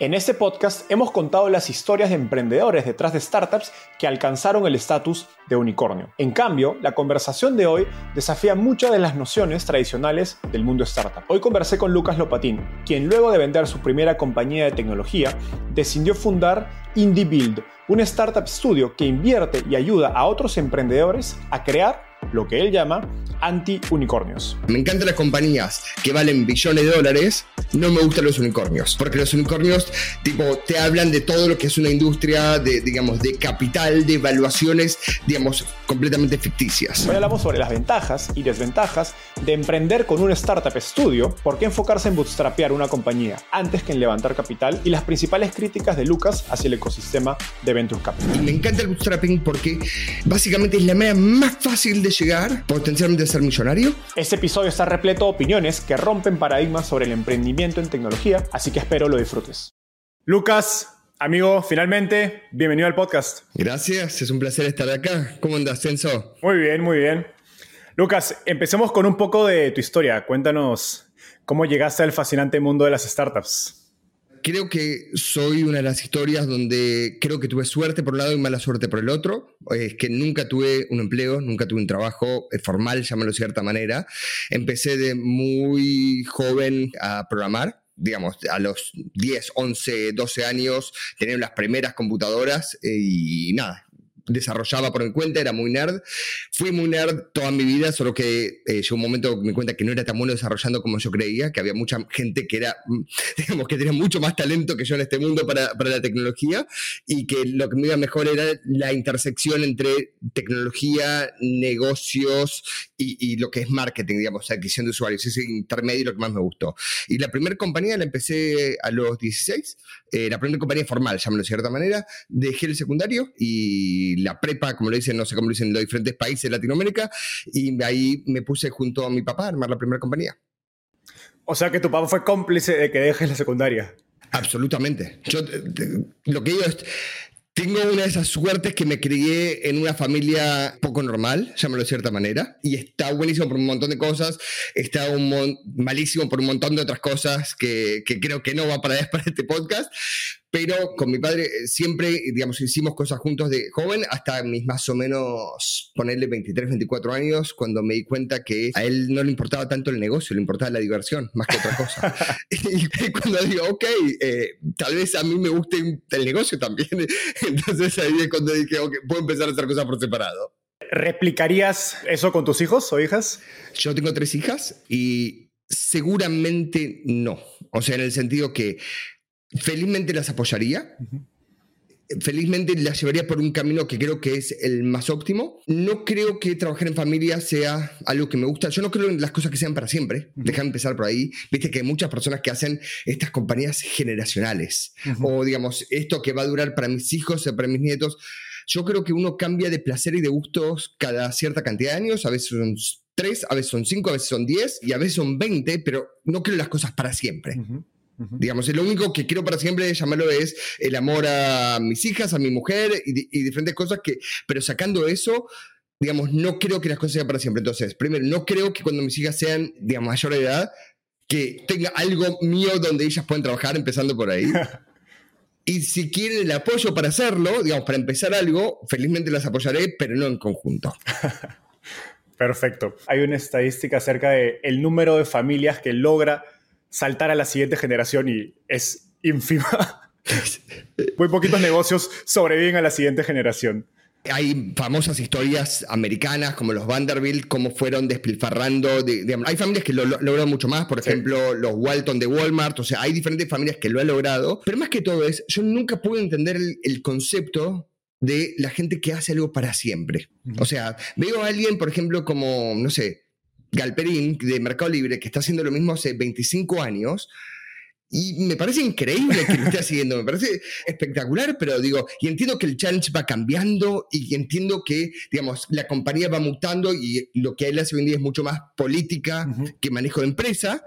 En este podcast hemos contado las historias de emprendedores detrás de startups que alcanzaron el estatus de unicornio. En cambio, la conversación de hoy desafía muchas de las nociones tradicionales del mundo startup. Hoy conversé con Lucas Lopatín, quien luego de vender su primera compañía de tecnología, decidió fundar Indie Build, un startup studio que invierte y ayuda a otros emprendedores a crear lo que él llama anti-unicornios. Me encantan las compañías que valen billones de dólares, no me gustan los unicornios, porque los unicornios tipo te hablan de todo lo que es una industria de digamos de capital, de evaluaciones, digamos completamente ficticias. Hoy hablamos sobre las ventajas y desventajas de emprender con un startup estudio, por qué enfocarse en bootstrapear una compañía antes que en levantar capital y las principales críticas de Lucas hacia el ecosistema de Venture Capital. Y me encanta el bootstrapping porque básicamente es la manera más fácil de llegar potencialmente a ser millonario. Este episodio está repleto de opiniones que rompen paradigmas sobre el emprendimiento en tecnología, así que espero lo disfrutes. Lucas, Amigo, finalmente, bienvenido al podcast. Gracias, es un placer estar acá. ¿Cómo andas, Censo? Muy bien, muy bien. Lucas, empecemos con un poco de tu historia. Cuéntanos cómo llegaste al fascinante mundo de las startups creo que soy una de las historias donde creo que tuve suerte por un lado y mala suerte por el otro. Es que nunca tuve un empleo, nunca tuve un trabajo eh, formal, llámalo de cierta manera. Empecé de muy joven a programar digamos, a los 10, 11, 12 años, tenía las primeras computadoras eh, y nada, desarrollaba por mi cuenta, era muy nerd. Fui muy nerd toda mi vida, solo que eh, llegó un momento me cuenta que no era tan bueno desarrollando como yo creía, que había mucha gente que era, mm, digamos, que tenía mucho más talento que yo en este mundo para, para la tecnología y que lo que me iba mejor era la intersección entre tecnología, negocios y, y lo que es marketing, digamos, adquisición de usuarios, ese intermedio lo que más me gustó. Y la primera compañía la empecé a los 16, eh, la primera compañía formal, llámalo de cierta manera, dejé el secundario y la prepa, como lo dicen, no sé cómo lo dicen en los diferentes países de Latinoamérica, y ahí me puse junto a mi papá a armar la primera compañía. O sea que tu papá fue cómplice de que dejes la secundaria. Absolutamente. Yo lo que digo es, tengo una de esas suertes que me crié en una familia poco normal, llámalo de cierta manera, y está buenísimo por un montón de cosas, está un malísimo por un montón de otras cosas que, creo que no va para, para este podcast, pero con mi padre eh, siempre, digamos, hicimos cosas juntos de joven hasta mis más o menos, ponerle 23, 24 años, cuando me di cuenta que a él no le importaba tanto el negocio, le importaba la diversión más que otra cosa. y cuando digo, ok, eh, tal vez a mí me guste el negocio también, entonces ahí es cuando dije, ok, puedo empezar a hacer cosas por separado. ¿Replicarías eso con tus hijos o hijas? Yo tengo tres hijas y seguramente no. O sea, en el sentido que felizmente las apoyaría. Felizmente las llevaría por un camino que creo que es el más óptimo. No creo que trabajar en familia sea algo que me gusta. Yo no creo en las cosas que sean para siempre. Deja de empezar por ahí. Viste que hay muchas personas que hacen estas compañías generacionales. O digamos, esto que va a durar para mis hijos, para mis nietos. Yo creo que uno cambia de placer y de gustos cada cierta cantidad de años. A veces son tres, a veces son cinco, a veces son diez y a veces son veinte, pero no creo las cosas para siempre. Digamos, lo único que quiero para siempre llamarlo es el amor a mis hijas, a mi mujer y, diferentes cosas que, pero sacando eso, digamos, no creo que las cosas sean para siempre. Entonces, primero, no creo que cuando mis hijas sean, digamos, mayor de edad, que tenga algo mío donde ellas puedan trabajar, empezando por ahí. Y si quieren el apoyo para hacerlo, digamos, para empezar algo, felizmente las apoyaré, pero no en conjunto. Perfecto. Hay una estadística acerca de el número de familias que logra saltar a la siguiente generación y es ínfima. Muy poquitos negocios sobreviven a la siguiente generación. Hay famosas historias americanas como los Vanderbilt, cómo fueron despilfarrando. hay familias que lo, logran mucho más, por ejemplo, los Walton de Walmart. O sea, hay diferentes familias que lo han logrado. Pero más que todo es, yo nunca pude entender el, concepto de la gente que hace algo para siempre. O sea, veo a alguien, por ejemplo, como, no sé, Galperín de Mercado Libre, que está haciendo lo mismo hace 25 años, y me parece increíble que lo esté haciendo, me parece espectacular, pero digo, y entiendo que el challenge va cambiando y entiendo que, digamos, la compañía va mutando y lo que él hace hoy en día es mucho más política que manejo de empresa,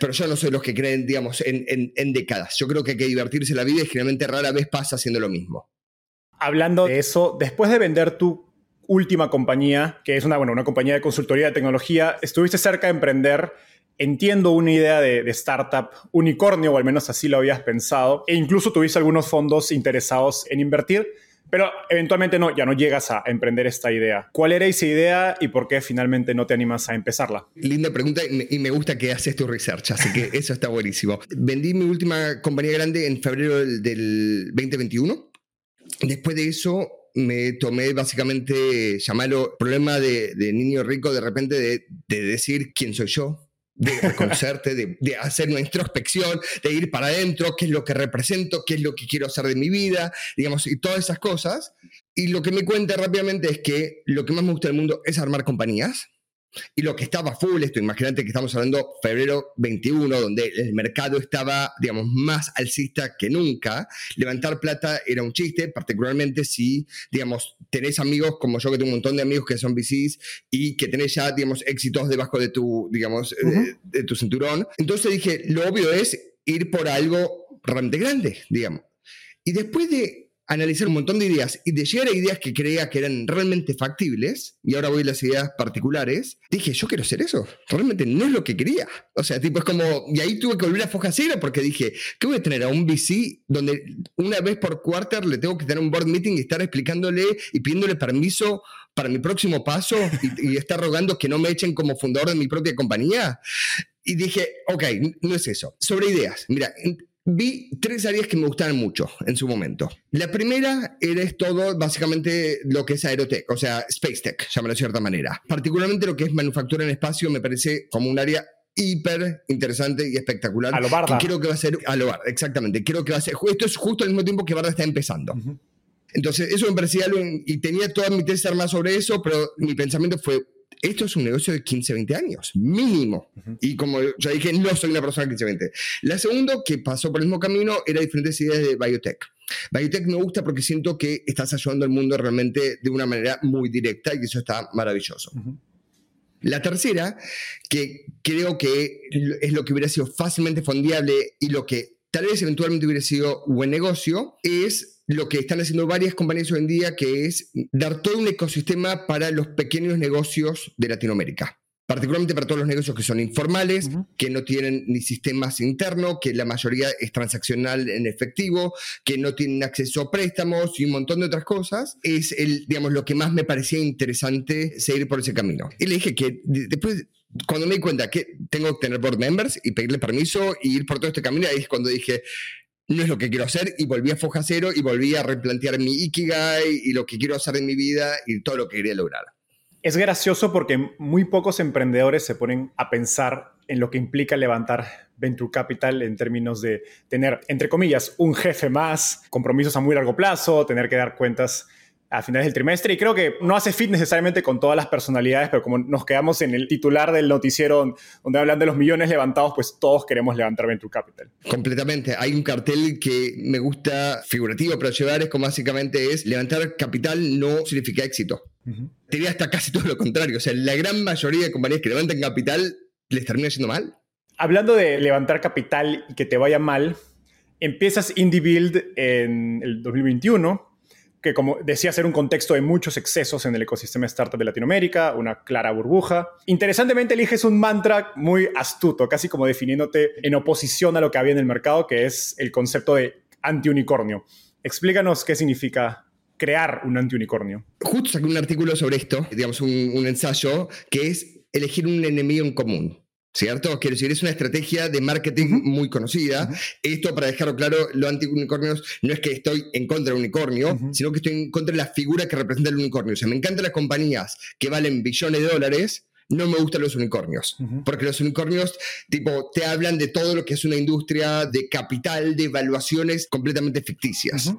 pero yo no soy los que creen, digamos, en, en, décadas. Yo creo que hay que divertirse la vida y generalmente rara vez pasa haciendo lo mismo. Hablando de eso, después de vender tu última compañía, que es una, bueno, una compañía de consultoría de tecnología, estuviste cerca de emprender entiendo una idea de, startup unicornio, o al menos así lo habías pensado, e incluso tuviste algunos fondos interesados en invertir, pero eventualmente no, ya no llegas a emprender esta idea. ¿Cuál era esa idea y por qué finalmente no te animas a empezarla? Linda pregunta y me gusta que haces tu research, así que eso está buenísimo. Vendí mi última compañía grande en febrero del 2021. Después de eso me tomé básicamente, llamarlo problema de, niño rico, de repente de, de decir quién soy yo, de reconocerte, de, hacer una introspección, de ir para adentro, qué es lo que represento, qué es lo que quiero hacer de mi vida, digamos, y todas esas cosas. Y lo que me cuenta rápidamente es que lo que más me gusta del mundo es armar compañías. Y lo que estaba full, esto, imagínate que estamos hablando febrero 21, donde el mercado estaba, digamos, más alcista que nunca. Levantar plata era un chiste, particularmente si, digamos, tenés amigos como yo, que tengo un montón de amigos que son VCs y que tenés ya, digamos, éxitos debajo de tu, digamos, de tu cinturón. Entonces dije, lo obvio es ir por algo realmente grande, digamos. Y después de analizar un montón de ideas y de llegar a ideas que creía que eran realmente factibles, y ahora voy a las ideas particulares, dije, yo quiero hacer eso. Realmente no es lo que quería. O sea, tipo, es como, y ahí tuve que volver a foja cero porque dije, ¿qué voy a tener a un VC donde una vez por quarter le tengo que tener un board meeting y estar explicándole y pidiéndole permiso para mi próximo paso y, y estar rogando que no me echen como fundador de mi propia compañía? Y dije, ok, no es eso. Sobre ideas, mira, Vi tres áreas que me gustaban mucho en su momento. La primera era todo básicamente lo que es aerotech, o sea, space tech, llamarlo de cierta manera. Particularmente lo que es manufactura en espacio me parece como un área hiper interesante y espectacular. A lo Barda. Que creo que va a ser a lo Barda, exactamente. Creo que va a ser, esto es justo al mismo tiempo que Barda está empezando. Entonces, eso me parecía algo, y tenía toda mi tesis armada sobre eso, pero mi pensamiento fue, esto es un negocio de 15, 20 años, mínimo. Y como ya dije, no soy una persona de 15, 20. La segunda, que pasó por el mismo camino, era diferentes ideas de biotech. Biotech me gusta porque siento que estás ayudando al mundo realmente de una manera muy directa y eso está maravilloso. La tercera, que creo que es lo que hubiera sido fácilmente fondeable y lo que tal vez eventualmente hubiera sido buen negocio, es lo que están haciendo varias compañías hoy en día, que es dar todo un ecosistema para los pequeños negocios de Latinoamérica. Particularmente para todos los negocios que son informales, que no tienen ni sistemas internos, que la mayoría es transaccional en efectivo, que no tienen acceso a préstamos y un montón de otras cosas, es el, digamos, lo que más me parecía interesante seguir por ese camino. Y le dije que después cuando me di cuenta que tengo que tener board members y pedirle permiso y ir por todo este camino, ahí es cuando dije, no es lo que quiero hacer y volví a foja cero y volví a replantear mi ikigai y lo que quiero hacer en mi vida y todo lo que quería lograr. Es gracioso porque muy pocos emprendedores se ponen a pensar en lo que implica levantar venture capital en términos de tener, entre comillas, un jefe más, compromisos a muy largo plazo, tener que dar cuentas a finales del trimestre y creo que no hace fit necesariamente con todas las personalidades, pero como nos quedamos en el titular del noticiero donde hablan de los millones levantados, pues todos queremos levantar Venture Capital. Completamente. Hay un cartel que me gusta figurativo para llevar, es como básicamente es levantar capital no significa éxito. Te diría hasta casi todo lo contrario. O sea, la gran mayoría de compañías que levantan capital les termina yendo mal. Hablando de levantar capital y que te vaya mal, empiezas Indie Build en el 2021 que como decía, ser un contexto de muchos excesos en el ecosistema startup de Latinoamérica, una clara burbuja. Interesantemente eliges un mantra muy astuto, casi como definiéndote en oposición a lo que había en el mercado, que es el concepto de antiunicornio. Explícanos qué significa crear un antiunicornio. Justo saqué un artículo sobre esto, digamos un, un ensayo, que es elegir un enemigo en común. ¿Cierto? Quiero decir, es una estrategia de marketing muy conocida. Esto, para dejarlo claro, los anti-unicornios no es que estoy en contra del unicornio, sino que estoy en contra de la figura que representa el unicornio. O sea, me encantan las compañías que valen billones de dólares, no me gustan los unicornios, porque los unicornios, tipo, te hablan de todo lo que es una industria de capital, de evaluaciones completamente ficticias.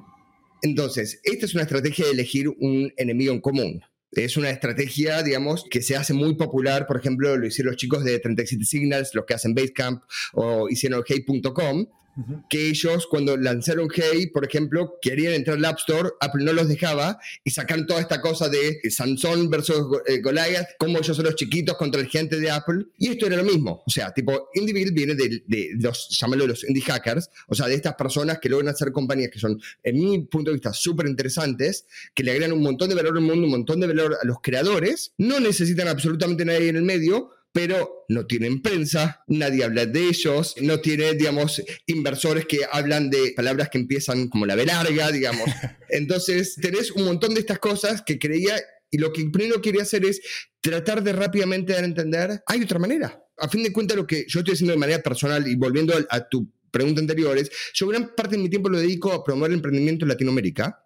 Entonces, esta es una estrategia de elegir un enemigo en común. Es una estrategia, digamos, que se hace muy popular. Por ejemplo, lo hicieron los chicos de 37 Signals, los que hacen Basecamp o hicieron hey.com, que ellos cuando lanzaron Hey, por ejemplo, querían entrar al App Store, Apple no los dejaba y sacaron toda esta cosa de Samsung versus eh, Goliath, como ellos son los chiquitos contra el gigante de Apple. Y esto era lo mismo. O sea, tipo, Indiebill viene de, de los, llamarlo los indie hackers, o sea, de estas personas que logran hacer compañías que son, en mi punto de vista, súper interesantes, que le agregan un montón de valor al mundo, un montón de valor a los creadores, no necesitan absolutamente nadie en el medio, pero no tienen prensa, nadie habla de ellos, no tiene, digamos, inversores que hablan de palabras que empiezan como la B larga, digamos. Entonces, tenés un montón de estas cosas que creía y lo que primero quería hacer es tratar de rápidamente dar a entender, hay otra manera. A fin de cuentas, lo que yo estoy haciendo de manera personal y volviendo a, tu pregunta anterior es, yo gran parte de mi tiempo lo dedico a promover el emprendimiento en Latinoamérica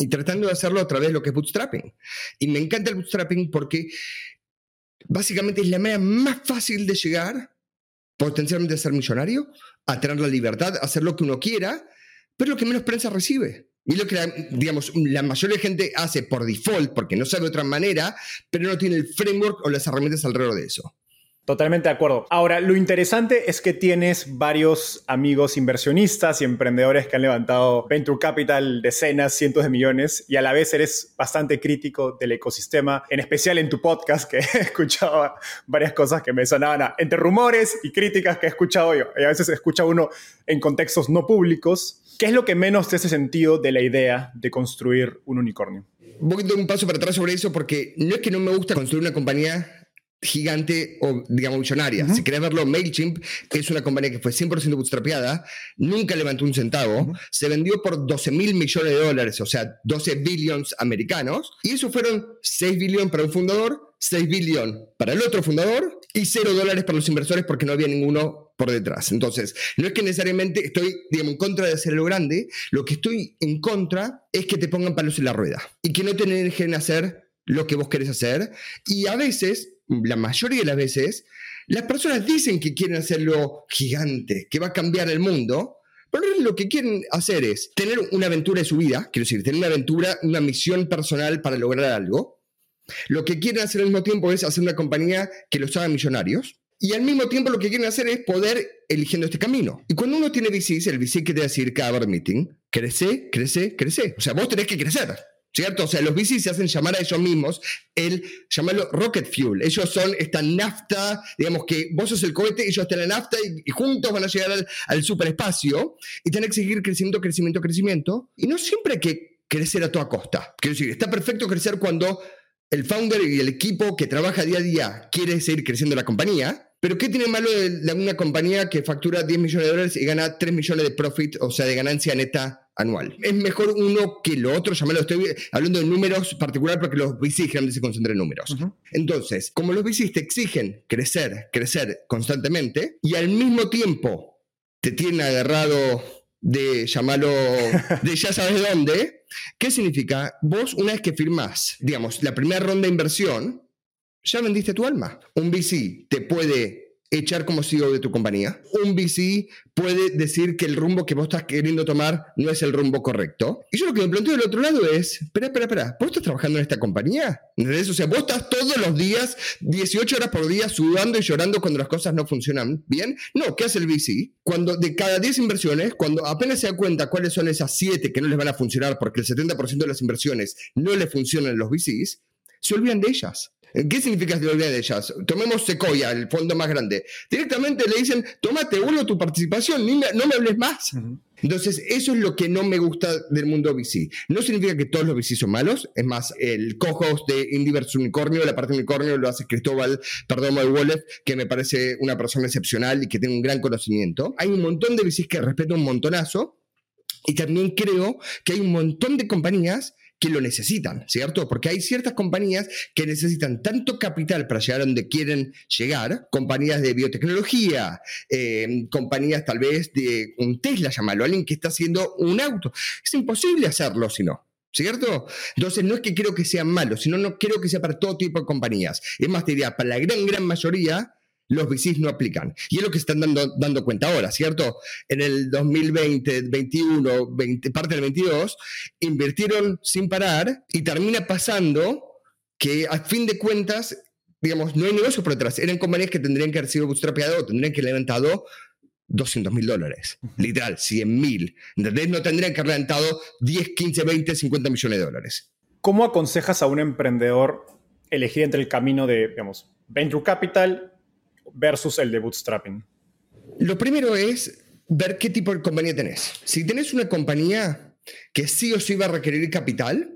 y tratando de hacerlo a través de lo que es bootstrapping. Y me encanta el bootstrapping porque básicamente es la manera más fácil de llegar, potencialmente a ser millonario, a tener la libertad, a hacer lo que uno quiera, pero lo que menos prensa recibe. Y lo que, la, digamos, la mayoría de gente hace por default, porque no sabe de otra manera, pero no tiene el framework o las herramientas alrededor de eso. Totalmente de acuerdo. Ahora, lo interesante es que tienes varios amigos inversionistas y emprendedores que han levantado venture capital decenas, cientos de millones y a la vez eres bastante crítico del ecosistema, en especial en tu podcast que he escuchado varias cosas que me sonaban entre rumores y críticas que he escuchado yo. Y a veces escucha uno en contextos no públicos. ¿Qué es lo que menos te hace sentido de la idea de construir un unicornio? Voy a dar un paso para atrás sobre eso porque no es que no me gusta construir una compañía gigante o, digamos, millonaria. Si querés verlo, MailChimp, que es una compañía que fue 100% bootstrapeada, nunca levantó un centavo, se vendió por 12 mil millones de dólares, o sea, 12 billions americanos, y eso fueron 6 billones para un fundador, 6 billones para el otro fundador y 0 dólares para los inversores porque no había ninguno por detrás. Entonces, no es que necesariamente estoy, digamos, en contra de hacerlo grande, lo que estoy en contra es que te pongan palos en la rueda y que no te dejen hacer lo que vos querés hacer. Y a veces la mayoría de las veces, las personas dicen que quieren hacerlo gigante, que va a cambiar el mundo, pero lo que quieren hacer es tener una aventura de su vida, quiero decir, tener una aventura, una misión personal para lograr algo. Lo que quieren hacer al mismo tiempo es hacer una compañía que los haga millonarios. Y al mismo tiempo lo que quieren hacer es poder eligiendo este camino. Y cuando uno tiene VCs, el VC quiere decir cada meeting, crece, crece, crece. O sea, vos tenés que crecer. ¿Cierto? O sea, los bicis se hacen llamar a ellos mismos el, llamarlo rocket fuel. Ellos son esta nafta, digamos que vos sos el cohete, ellos están en la nafta y, juntos van a llegar al, al superespacio y tienen que seguir crecimiento, crecimiento, crecimiento. Y no siempre hay que crecer a toda costa. Quiero decir, está perfecto crecer cuando el founder y el equipo que trabaja día a día quiere seguir creciendo la compañía, pero ¿qué tiene malo de una compañía que factura 10 millones de dólares y gana 3 millones de profit, o sea, de ganancia neta anual? Es mejor uno que lo otro, llamarlo, estoy hablando de números particular porque los VCs generalmente se concentran en números. Entonces, como los VCs te exigen crecer, crecer constantemente, y al mismo tiempo te tienen agarrado de llamarlo, de ya sabes dónde, ¿qué significa? Vos una vez que firmás, digamos, la primera ronda de inversión, ya vendiste tu alma. Un VC te puede echar como CEO de tu compañía. Un VC puede decir que el rumbo que vos estás queriendo tomar no es el rumbo correcto. Y yo lo que me planteo del otro lado es, espera, espera, espera, ¿vos estás trabajando en esta compañía? ¿Entendés? O sea, vos estás todos los días, 18 horas por día, sudando y llorando cuando las cosas no funcionan bien. No, ¿qué hace el VC? Cuando de cada 10 inversiones, cuando apenas se da cuenta cuáles son esas 7 que no les van a funcionar porque el 70% de las inversiones no le funcionan a los VCs, se olvidan de ellas. ¿Qué significa la de ellas? Tomemos Sequoia, el fondo más grande. Directamente le dicen, tómate uno tu participación, no me hables más. Entonces, eso es lo que no me gusta del mundo VC. No significa que todos los VC son malos. Es más, el co-host de Indie vs. Unicornio, la parte de Unicornio, lo hace Cristóbal Perdón Wallet, que me parece una persona excepcional y que tiene un gran conocimiento. Hay un montón de VCs que respeto un montonazo. Y también creo que hay un montón de compañías que lo necesitan, ¿cierto? Porque hay ciertas compañías que necesitan tanto capital para llegar a donde quieren llegar, compañías de biotecnología, eh, compañías tal vez de un Tesla, llamarlo, alguien que está haciendo un auto. Es imposible hacerlo si no. ¿Cierto? Entonces no es que creo que sean malos, sino no creo que sea para todo tipo de compañías. Es más, te diría, para la gran, gran mayoría, los VCs no aplican. Y es lo que están dando, dando cuenta ahora, ¿cierto? En el 2020, 21, 20, parte del 22, invirtieron sin parar y termina pasando que a fin de cuentas, digamos, no hay negocio por detrás. Eran compañías que tendrían que haber sido bootstrapeado, tendrían que haber levantado 200 mil dólares, literal, 100 mil. ¿Entendés? No tendrían que haber levantado 10, 15, 20, 50 millones de dólares. ¿Cómo aconsejas a un emprendedor elegir entre el camino de, digamos, venture capital versus el de bootstrapping? Lo primero es ver qué tipo de compañía tenés. Si tenés una compañía que sí o sí va a requerir capital,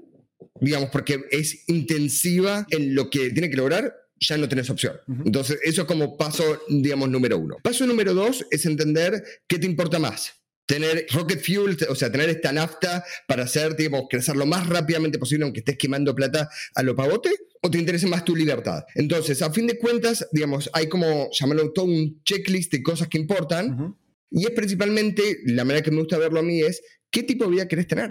digamos, porque es intensiva en lo que tiene que lograr, ya no tenés opción. Entonces, eso es como paso, digamos, número uno. Paso número dos es entender qué te importa más tener rocket fuel, o sea, tener esta nafta para hacer, digamos, crecer lo más rápidamente posible, aunque estés quemando plata a lo pavote, o te interesa más tu libertad. Entonces, a fin de cuentas, digamos, hay como, llamarlo todo un checklist de cosas que importan, y es principalmente, la manera que me gusta verlo a mí es, ¿qué tipo de vida querés tener?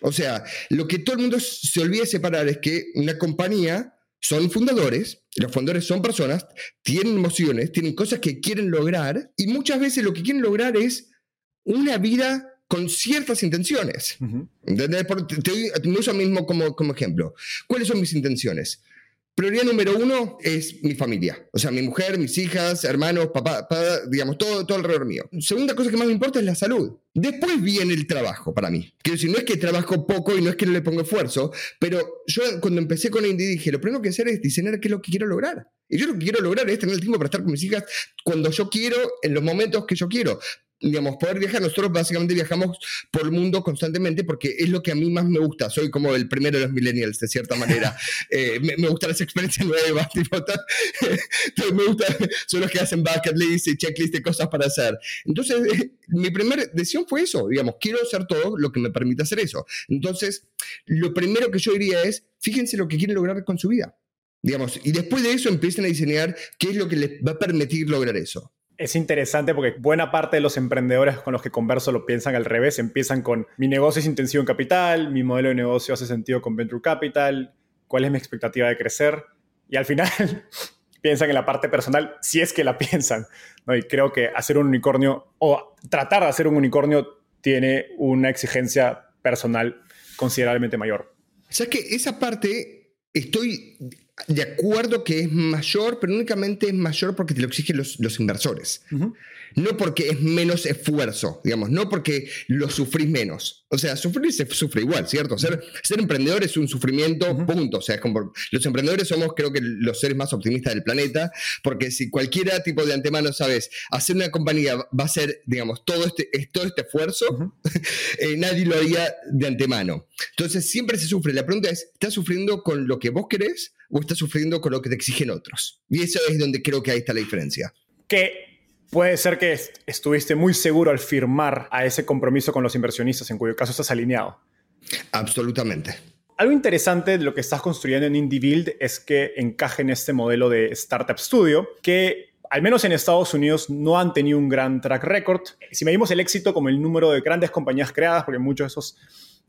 O sea, lo que todo el mundo se olvida separar es que una compañía son fundadores, los fundadores son personas, tienen emociones, tienen cosas que quieren lograr, y muchas veces lo que quieren lograr es una vida con ciertas intenciones. te, uso mismo como, como ejemplo. ¿Cuáles son mis intenciones? Prioridad número uno es mi familia, o sea, mi mujer, mis hijas, hermanos, papá, digamos, todo, todo alrededor mío. Segunda cosa que más me importa es la salud. Después viene el trabajo para mí. Quiero decir, no es que trabajo poco y no es que no le pongo esfuerzo, pero yo cuando empecé con Indie dije, lo primero que hacer es diseñar qué es lo que quiero lograr. Y yo lo que quiero lograr es tener el tiempo para estar con mis hijas cuando yo quiero, en los momentos que yo quiero digamos, poder viajar. Nosotros básicamente viajamos por el mundo constantemente porque es lo que a mí más me gusta. Soy como el primero de los millennials, de cierta manera. Eh, me, me, gustan las experiencias nuevas, tipo, me gusta, son los que hacen bucket list y checklist de cosas para hacer. Entonces, mi primera decisión fue eso, digamos, quiero hacer todo lo que me permita hacer eso. Entonces, lo primero que yo diría es, fíjense lo que quieren lograr con su vida. Digamos, y después de eso empiecen a diseñar qué es lo que les va a permitir lograr eso. Es interesante porque buena parte de los emprendedores con los que converso lo piensan al revés. Empiezan con mi negocio es intensivo en capital, mi modelo de negocio hace sentido con venture capital, cuál es mi expectativa de crecer. Y al final piensan en la parte personal, si es que la piensan. ¿no? Y creo que hacer un unicornio o tratar de hacer un unicornio tiene una exigencia personal considerablemente mayor. O sea que esa parte estoy de acuerdo que es mayor, pero únicamente es mayor porque te lo exigen los, los inversores. No porque es menos esfuerzo, digamos, no porque lo sufrís menos. O sea, sufrir se sufre igual, ¿cierto? Ser, ser emprendedor es un sufrimiento, punto. O sea, es como, los emprendedores somos, creo que, los seres más optimistas del planeta, porque si cualquiera tipo de antemano sabes, hacer una compañía va a ser, digamos, todo este, todo este esfuerzo, eh, nadie lo haría de antemano. Entonces, siempre se sufre. La pregunta es, ¿estás sufriendo con lo que vos querés? O estás sufriendo con lo que te exigen otros. Y eso es donde creo que ahí está la diferencia. Que puede ser que estuviste muy seguro al firmar a ese compromiso con los inversionistas, en cuyo caso estás alineado. Absolutamente. Algo interesante de lo que estás construyendo en Indie Build es que encaje en este modelo de Startup Studio, que al menos en Estados Unidos no han tenido un gran track record. Si medimos el éxito como el número de grandes compañías creadas, porque muchos de esos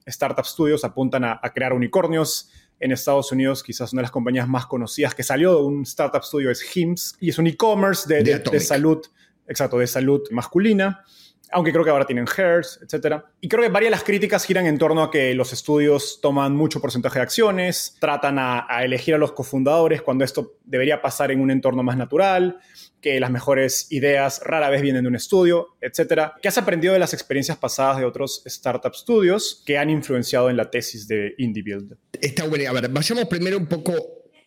Startup Studios apuntan a, a crear unicornios, en Estados Unidos, quizás una de las compañías más conocidas que salió de un startup studio es HIMS y es un e-commerce de, salud, exacto, de salud masculina aunque creo que ahora tienen Hairs, etc. Y creo que varias de las críticas giran en torno a que los estudios toman mucho porcentaje de acciones, tratan a, elegir a los cofundadores cuando esto debería pasar en un entorno más natural, que las mejores ideas rara vez vienen de un estudio, etc. ¿Qué has aprendido de las experiencias pasadas de otros startup studios que han influenciado en la tesis de Indie Build? Está bueno. A ver, vayamos primero un poco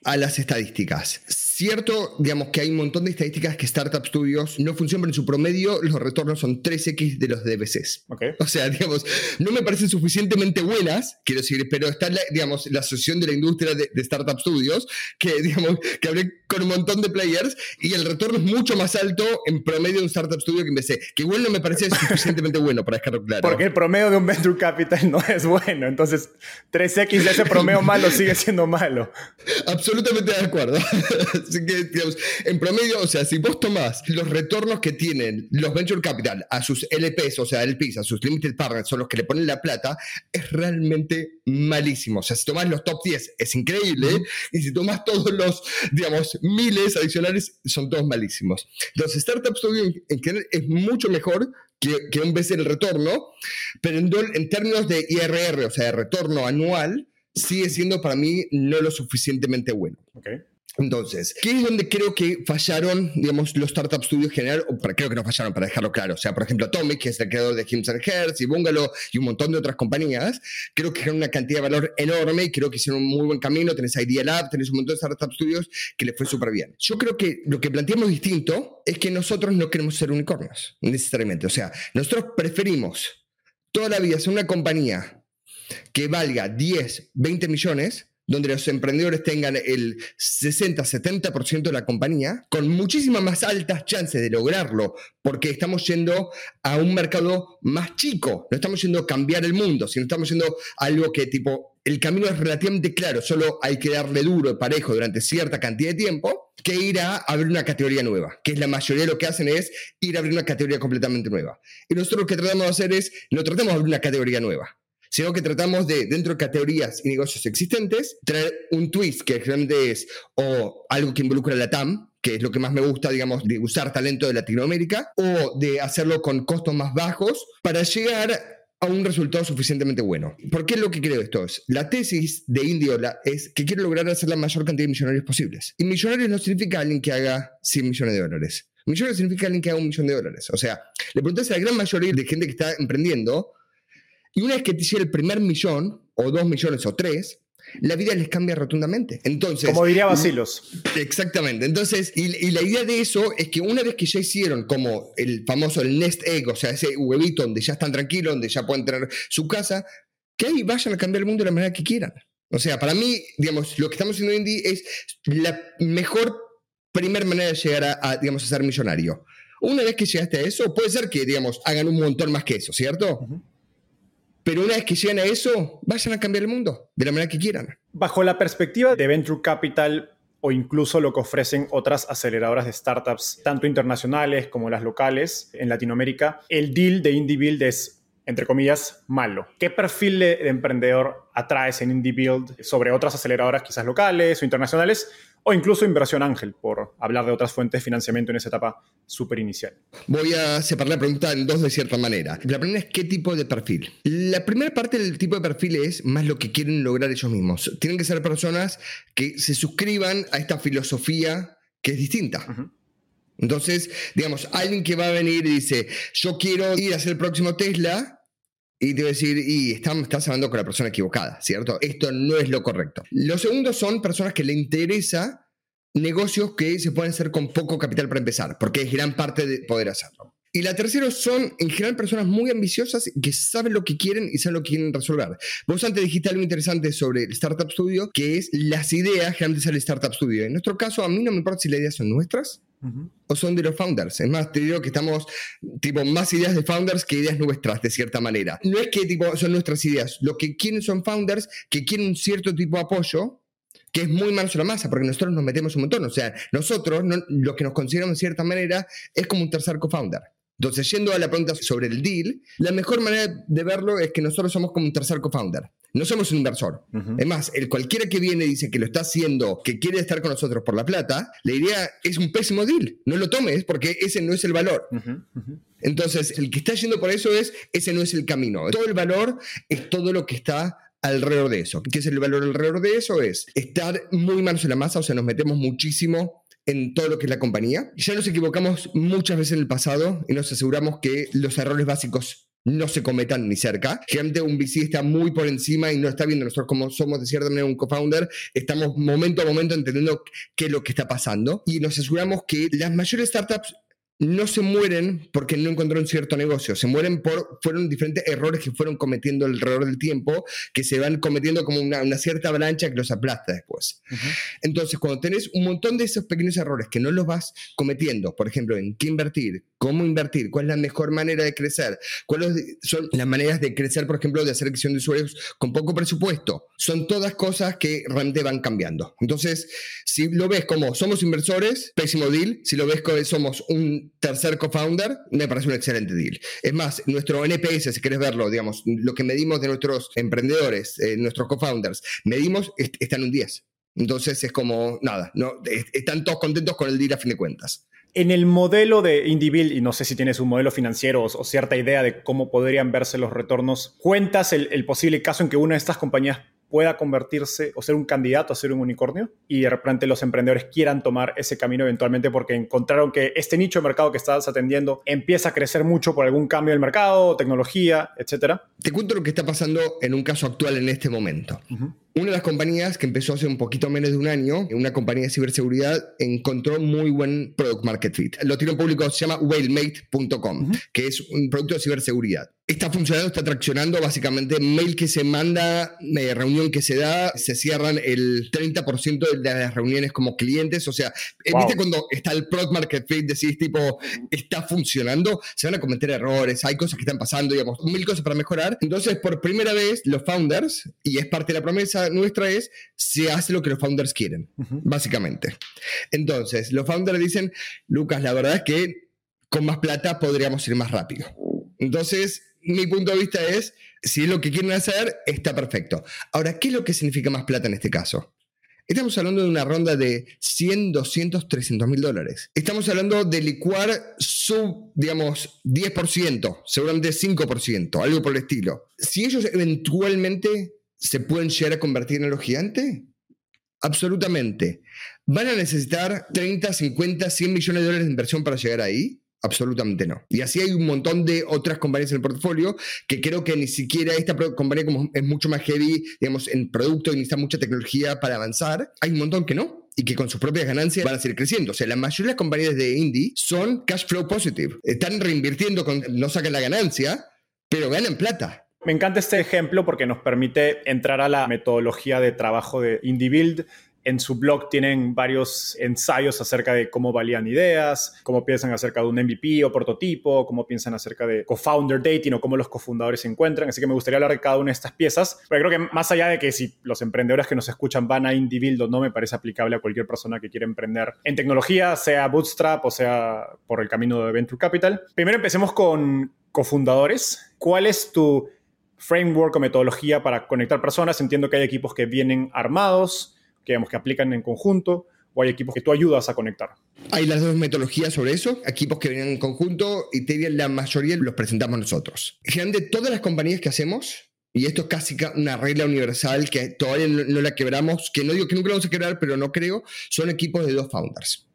a las estadísticas. Cierto, digamos que hay un montón de estadísticas que Startup Studios no funcionan, pero en su promedio los retornos son 3x de los DBCs. Okay. O sea, digamos, no me parecen suficientemente buenas, quiero decir, pero está, la, digamos, la asociación de la industria de, Startup Studios, que, digamos, que hablé con un montón de players y el retorno es mucho más alto en promedio de un Startup Studio que empecé, que igual no me parece suficientemente bueno para dejarlo claro. Porque el promedio de un Venture Capital no es bueno, entonces 3x de ese promedio malo sigue siendo malo. Absolutamente de acuerdo. Así que, digamos, en promedio, o sea, si vos tomás los retornos que tienen los Venture Capital a sus LPs, o sea, LPs, a sus Limited Partners, son los que le ponen la plata, es realmente malísimo. O sea, si tomás los top 10 es increíble, y si tomás todos los, digamos, miles adicionales, son todos malísimos. Entonces, Startup Studio en general es mucho mejor que, que un vez el retorno, pero en, en términos de IRR, o sea, de retorno anual, sigue siendo para mí no lo suficientemente bueno. Entonces, ¿qué es donde creo que fallaron, digamos, los Startup Studios en general? Para, creo que no fallaron, para dejarlo claro. O sea, por ejemplo, Atomic, que es el creador de Hims and Hertz y Bungalow y un montón de otras compañías, creo que generan una cantidad de valor enorme y creo que hicieron un muy buen camino. Tenés Idea Lab, tenés un montón de Startup Studios que les fue súper bien. Yo creo que lo que planteamos distinto es que nosotros no queremos ser unicornios, necesariamente. O sea, nosotros preferimos toda la vida ser una compañía que valga 10, 20 millones, donde los emprendedores tengan el 60-70% de la compañía, con muchísimas más altas chances de lograrlo, porque estamos yendo a un mercado más chico, no estamos yendo a cambiar el mundo, sino estamos yendo a algo que tipo, el camino es relativamente claro, solo hay que darle duro y parejo durante cierta cantidad de tiempo, que ir a abrir una categoría nueva, que es la mayoría de lo que hacen es ir a abrir una categoría completamente nueva. Y nosotros lo que tratamos de hacer es, no tratamos de abrir una categoría nueva, sino que tratamos de, dentro de categorías y negocios existentes, traer un twist que realmente es o algo que involucra la TAM, que es lo que más me gusta, digamos, de usar talento de Latinoamérica, o de hacerlo con costos más bajos para llegar a un resultado suficientemente bueno. ¿Por qué es lo que creo esto? Es, la tesis de Indiola es que quiere lograr hacer la mayor cantidad de millonarios posibles. Y millonarios no significa alguien que haga 100 millones de dólares. Millonarios significa alguien que haga un millón de dólares. O sea, le preguntas a la gran mayoría de gente que está emprendiendo, y una vez que te hiciera el primer millón, o dos millones, o tres, la vida les cambia rotundamente. Entonces, como diría Basilos. Exactamente. Entonces, y, la idea de eso es que una vez que ya hicieron como el famoso el nest egg, o sea, ese huevito donde ya están tranquilos, donde ya pueden tener su casa, que ahí vayan a cambiar el mundo de la manera que quieran. O sea, para mí, digamos, lo que estamos haciendo hoy en día es la mejor primer manera de llegar a, digamos, a ser millonario. Una vez que llegaste a eso, puede ser que, digamos, hagan un montón más que eso, ¿cierto? Pero una vez que lleguen a eso, vayan a cambiar el mundo de la manera que quieran. Bajo la perspectiva de Venture Capital o incluso lo que ofrecen otras aceleradoras de startups, tanto internacionales como las locales en Latinoamérica, el deal de Indie Build es, entre comillas, malo. ¿Qué perfil de, emprendedor atraes en Indie Build sobre otras aceleradoras quizás locales o internacionales? O incluso inversión ángel, por hablar de otras fuentes de financiamiento en esa etapa súper inicial. Voy a separar la pregunta en dos de cierta manera. La primera es qué tipo de perfil. La primera parte del tipo de perfil es más lo que quieren lograr ellos mismos. Tienen que ser personas que se suscriban a esta filosofía que es distinta. Entonces, digamos, alguien que va a venir y dice, yo quiero ir a ser el próximo Tesla, y te voy a decir, y estás hablando con la persona equivocada, ¿cierto? Esto no es lo correcto. Los segundos son personas que le interesa negocios que se pueden hacer con poco capital para empezar, porque es gran parte de poder hacerlo. Y la tercera son, en general, personas muy ambiciosas que saben lo que quieren y saben lo que quieren resolver. Vos antes dijiste algo interesante sobre el Startup Studio, que es las ideas generalmente sale el Startup Studio. En nuestro caso, a mí no me importa si las ideas son nuestras o son de los founders. Es más, te digo que estamos, tipo, más ideas de founders que ideas nuestras, de cierta manera. No es que, tipo, son nuestras ideas. Lo que quieren son founders que quieren un cierto tipo de apoyo que es muy malo a la masa, porque nosotros nos metemos un montón. O sea, nosotros, lo que nos consideramos de cierta manera, es como un tercer co-founder. Entonces, yendo a la pregunta sobre el deal, la mejor manera de verlo es que nosotros somos como un tercer co-founder. No somos un inversor. Es más, el cualquiera que viene y dice que lo está haciendo, que quiere estar con nosotros por la plata, la idea es un pésimo deal. No lo tomes porque ese no es el valor. Entonces, el que está yendo por eso es, ese no es el camino. Todo el valor es todo lo que está alrededor de eso. ¿Qué es el valor alrededor de eso? Es estar muy manos en la masa, o sea, nos metemos muchísimo en todo lo que es la compañía. Ya nos equivocamos muchas veces en el pasado y nos aseguramos que los errores básicos no se cometan ni cerca. Gente, un VC está muy por encima y no está viendo. Nosotros, como somos de cierta manera un co-founder, estamos momento a momento entendiendo qué es lo que está pasando y nos aseguramos que las mayores startups no se mueren porque no encontraron cierto negocio, se mueren por, fueron diferentes errores que fueron cometiendo alrededor del tiempo, que se van cometiendo como una, cierta avalancha que los aplasta después. Entonces, cuando tenés un montón de esos pequeños errores que no los vas cometiendo, por ejemplo, en qué invertir, cómo invertir, cuál es la mejor manera de crecer, cuáles son las maneras de crecer, por ejemplo, de hacer adquisición de usuarios con poco presupuesto, son todas cosas que realmente van cambiando. Entonces, si lo ves como somos inversores, pésimo deal, si lo ves como somos un tercer co-founder, me parece un excelente deal. Es más, nuestro NPS, si quieres verlo, digamos, lo que medimos de nuestros emprendedores, eh, nuestros co-founders, medimos, está en un 10. Entonces es como, nada, no, están todos contentos con el deal a fin de cuentas. En el modelo de IndieBuild, y no sé si tienes un modelo financiero o, cierta idea de cómo podrían verse los retornos, ¿cuentas el posible caso en que una de estas compañías pueda convertirse o ser un candidato a ser un unicornio y de repente los emprendedores quieran tomar ese camino eventualmente porque encontraron que este nicho de mercado que estás atendiendo empieza a crecer mucho por algún cambio del mercado, tecnología, etcétera. Te cuento lo que está pasando en un caso actual en este momento. Una de las compañías que empezó hace un poquito menos de un año, una compañía de ciberseguridad, encontró muy buen product market fit. Lo tiene en público, se llama whalemate.com, que es un producto de ciberseguridad. Está funcionando, está traccionando básicamente mail que se manda, eh, reunión que se da, se cierran el 30% de las reuniones como clientes. O sea, eh, ¿viste cuando está el product market fit? Decís tipo, está funcionando, se van a cometer errores, hay cosas que están pasando, digamos, mil cosas para mejorar. Entonces, por primera vez, los founders, y es parte de la promesa nuestra, es se hace lo que los founders quieren, básicamente. Entonces, los founders dicen, Lucas, la verdad es que con más plata podríamos ir más rápido. Entonces, mi punto de vista es, si es lo que quieren hacer, está perfecto. Ahora, ¿qué es lo que significa más plata en este caso? Estamos hablando de una ronda de 100, 200, 300 mil dólares. Estamos hablando de licuar sub, digamos, 10%, seguramente 5%, algo por el estilo. Si ellos eventualmente se pueden llegar a convertir en los gigantes, absolutamente. ¿Van a necesitar 30, 50, 100 millones de dólares de inversión para llegar ahí? Absolutamente no. Y así hay un montón de otras compañías en el portafolio que creo que ni siquiera esta compañía como es mucho más heavy, digamos, en producto y necesita mucha tecnología para avanzar. Hay un montón que no y que con sus propias ganancias van a seguir creciendo. O sea, la mayoría de las compañías de indie son cash flow positive. Están reinvirtiendo, con, no sacan la ganancia, pero ganan plata. Me encanta este ejemplo porque nos permite entrar a la metodología de trabajo de Indie Build en su blog tienen varios ensayos acerca de cómo valían ideas, cómo piensan acerca de un MVP o prototipo, cómo piensan acerca de co-founder dating o cómo los cofundadores se encuentran. Así que me gustaría hablar de cada una de estas piezas. Pero creo que más allá de que si los emprendedores que nos escuchan van a Indie o no, me parece aplicable a cualquier persona que quiera emprender en tecnología, sea bootstrap o sea por el camino de Venture Capital. Primero empecemos con cofundadores. ¿Cuál es tu framework o metodología para conectar personas? Entiendo que hay equipos que vienen armados que, digamos, que aplican en conjunto o hay equipos que tú ayudas a conectar? Hay las dos metodologías sobre eso, equipos que vienen en conjunto y te la mayoría los presentamos nosotros. Generalmente todas las compañías que hacemos, y esto es casi una regla universal que todavía no, la quebramos, que no digo que nunca vamos a quebrar, pero no creo, son equipos de dos founders.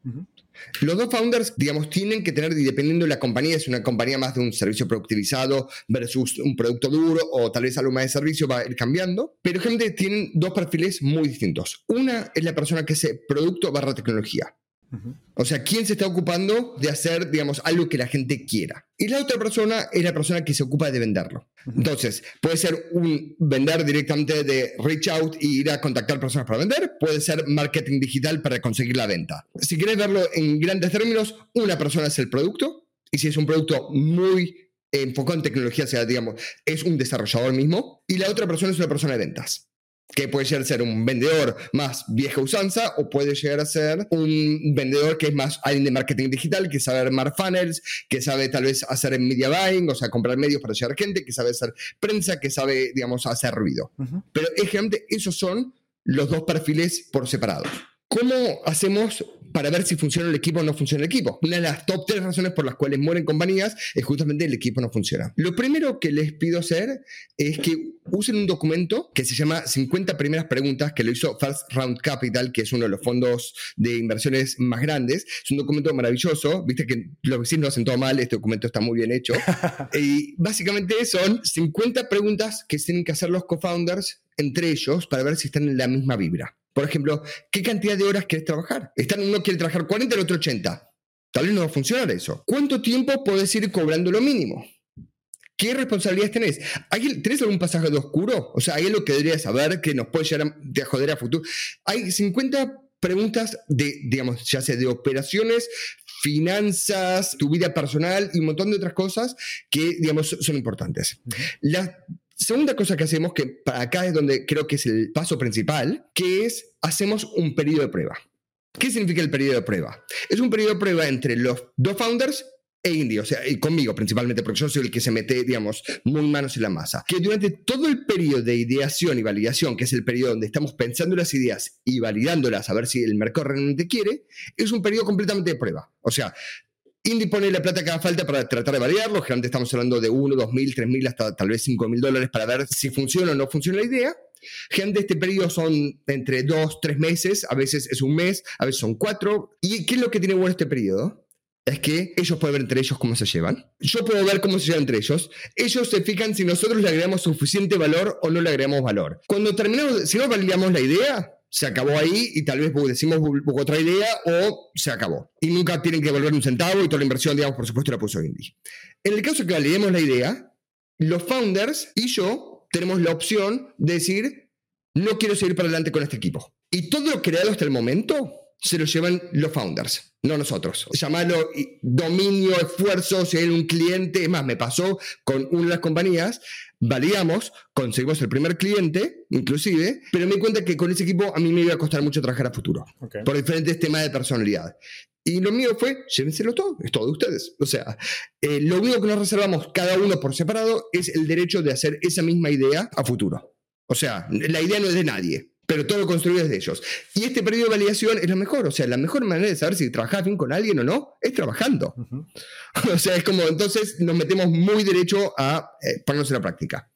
Los dos founders, digamos, tienen que tener, dependiendo de la compañía, es una compañía más de un servicio productivizado versus un producto duro o tal vez algo más de servicio, va a ir cambiando, pero gente tienen dos perfiles muy distintos. Una es la persona que hace producto barra tecnología. O sea, ¿quién se está ocupando de hacer, digamos, algo que la gente quiera? Y la otra persona es la persona que se ocupa de venderlo. Entonces, puede ser un vender directamente de reach out y ir a contactar personas para vender, puede ser marketing digital para conseguir la venta. Si quieres verlo en grandes términos, una persona es el producto y si es un producto muy enfocado en tecnología, o sea, digamos, es un desarrollador mismo, y la otra persona es una persona de ventas que puede llegar a ser un vendedor más vieja usanza o puede llegar a ser un vendedor que es más alguien de marketing digital, que sabe armar funnels, que sabe tal vez hacer media buying, o sea, comprar medios para llegar gente, que sabe hacer prensa, que sabe, digamos, hacer ruido. Pero ejemplo, esos son los dos perfiles por separado. ¿Cómo hacemos para ver si funciona el equipo o no funciona el equipo. Una de las top tres razones por las cuales mueren compañías es justamente el equipo no funciona. Lo primero que les pido hacer es que usen un documento que se llama 50 primeras preguntas que lo hizo First Round Capital, que es uno de los fondos de inversiones más grandes. Es un documento maravilloso. Viste que los vecinos hacen todo mal, este documento está muy bien hecho. y básicamente son 50 preguntas que tienen que hacer los co-founders entre ellos para ver si están en la misma vibra. Por ejemplo, ¿qué cantidad de horas quieres trabajar? Están, uno quiere trabajar 40, el otro 80. Tal vez no va a funcionar eso. ¿Cuánto tiempo puedes ir cobrando lo mínimo? ¿Qué responsabilidades tenés? ¿Tenés algún pasaje de oscuro? O sea, hay algo que deberías saber que nos puede llegar a, joder a futuro. Hay 50 preguntas de, digamos, ya sea de operaciones, finanzas, tu vida personal y un montón de otras cosas que, digamos, son importantes. La segunda cosa que hacemos, que para acá es donde creo que es el paso principal, que es hacemos un periodo de prueba. ¿Qué significa el periodo de prueba? Es un periodo de prueba entre los dos founders e Indy, o sea, y conmigo principalmente, porque yo soy el que se mete, digamos, muy manos en la masa. Que durante todo el periodo de ideación y validación, que es el periodo donde estamos pensando las ideas y validándolas a ver si el mercado realmente quiere, es un periodo completamente de prueba. O sea, Indy pone la plata que haga falta para tratar de validarlo. Generalmente estamos hablando de 1, 2 mil, 3 mil, hasta tal vez 5 mil dólares para ver si funciona o no funciona la idea. Gente, este periodo son entre 2, 3 meses, a veces es un mes, a veces son 4. ¿Y qué es lo que tiene bueno este periodo? es que ellos pueden ver entre ellos cómo se llevan. Yo puedo ver cómo se llevan entre ellos. Ellos se fijan si nosotros le agregamos suficiente valor o no le agregamos valor. Cuando terminamos, si no validamos la idea, se acabó ahí y tal vez decimos otra idea o se acabó. Y nunca tienen que devolver un centavo y toda la inversión, digamos, por supuesto, la puso Indy. En el caso que validemos la idea, los founders y yo tenemos la opción de decir, no quiero seguir para adelante con este equipo. Y todo lo creado hasta el momento se lo llevan los founders, no nosotros. Llamarlo dominio, esfuerzo, hay un cliente, es más, me pasó con una de las compañías, validamos, conseguimos el primer cliente, inclusive, pero me di cuenta que con ese equipo a mí me iba a costar mucho trabajar a futuro, por diferentes temas de personalidad. Y lo mío fue, llévenselo todo, es todo de ustedes. O sea, eh, lo único que nos reservamos cada uno por separado es el derecho de hacer esa misma idea a futuro. O sea, la idea no es de nadie pero todo lo construido es de ellos. Y este periodo de validación es lo mejor. O sea, la mejor manera de saber si trabajas bien con alguien o no es trabajando. o sea, es como entonces nos metemos muy derecho a eh, ponernos en la práctica.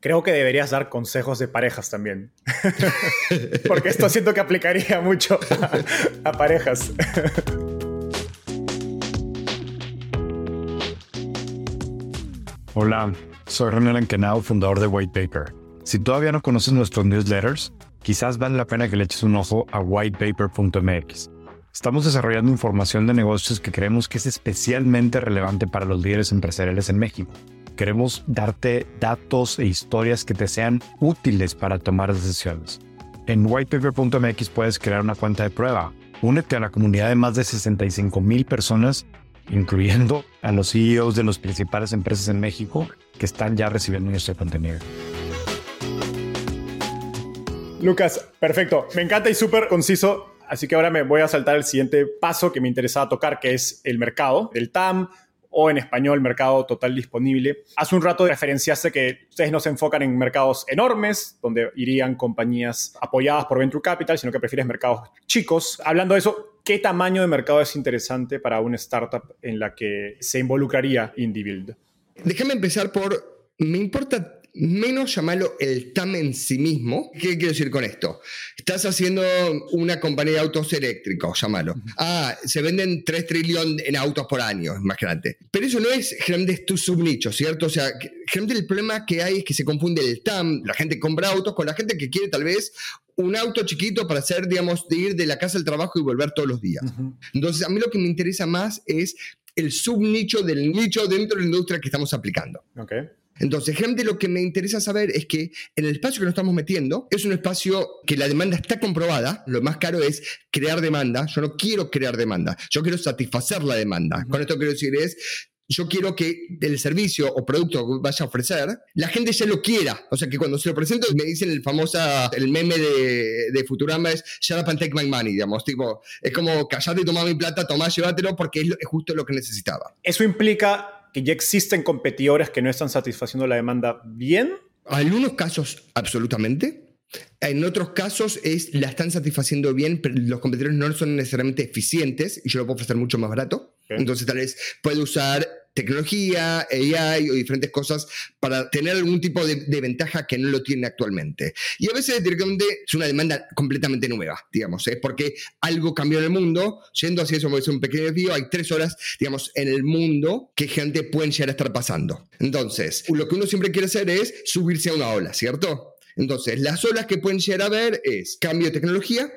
Creo que deberías dar consejos de parejas también. Porque esto siento que aplicaría mucho a, a parejas. Hola, soy René Lankenau, fundador de White Paper. Si todavía no conoces nuestros newsletters, quizás vale la pena que le eches un ojo a whitepaper.mx. Estamos desarrollando información de negocios que creemos que es especialmente relevante para los líderes empresariales en México. Queremos darte datos e historias que te sean útiles para tomar decisiones. En whitepaper.mx puedes crear una cuenta de prueba. Únete a la comunidad de más de 65 mil personas, incluyendo a los CEOs de las principales empresas en México que están ya recibiendo nuestro contenido. Lucas, perfecto. Me encanta y súper conciso. Así que ahora me voy a saltar el siguiente paso que me interesaba tocar, que es el mercado, el TAM o en español mercado total disponible. Hace un rato referenciaste que ustedes no se enfocan en mercados enormes, donde irían compañías apoyadas por Venture Capital, sino que prefieres mercados chicos. Hablando de eso, ¿qué tamaño de mercado es interesante para una startup en la que se involucraría IndieBuild? Déjame empezar por, me importa menos llamarlo el TAM en sí mismo. ¿Qué quiero decir con esto? Estás haciendo una compañía de autos eléctricos, llámalo. Ah, se venden 3 trillones en autos por año, imagínate. Pero eso no es generalmente tu subnicho, ¿cierto? O sea, generalmente el problema que hay es que se confunde el TAM, la gente compra autos, con la gente que quiere tal vez un auto chiquito para hacer, digamos, de ir de la casa al trabajo y volver todos los días. Entonces, a mí lo que me interesa más es el subnicho del nicho dentro de la industria que estamos aplicando. Okay. Entonces, gente, lo que me interesa saber es que en el espacio que nos estamos metiendo es un espacio que la demanda está comprobada. Lo más caro es crear demanda. Yo no quiero crear demanda, yo quiero satisfacer la demanda. Con esto quiero decir es, yo quiero que el servicio o producto que vaya a ofrecer, la gente ya lo quiera. O sea, que cuando se lo presento me dicen el famoso, el meme de, de Futurama es shut up and take my money, digamos. Tipo, es como callate y toma mi plata, toma, llévatelo porque es, es justo lo que necesitaba. Eso implica que ya existen competidores que no están satisfaciendo la demanda bien? Algunos casos, absolutamente. En otros casos es, la están satisfaciendo bien, pero los competidores no son necesariamente eficientes y yo lo puedo ofrecer mucho más barato. Entonces tal vez puede usar tecnología, AI o diferentes cosas para tener algún tipo de, ventaja que no lo tiene actualmente. Y a veces directamente es una demanda completamente nueva, digamos, es porque algo cambió en el mundo, yendo hacia eso, hacer un pequeño desvío, hay tres horas, digamos, en el mundo que gente puede llegar a estar pasando. Entonces, lo que uno siempre quiere hacer es subirse a una ola, ¿cierto? Entonces, las olas que pueden llegar a ver es cambio de tecnología,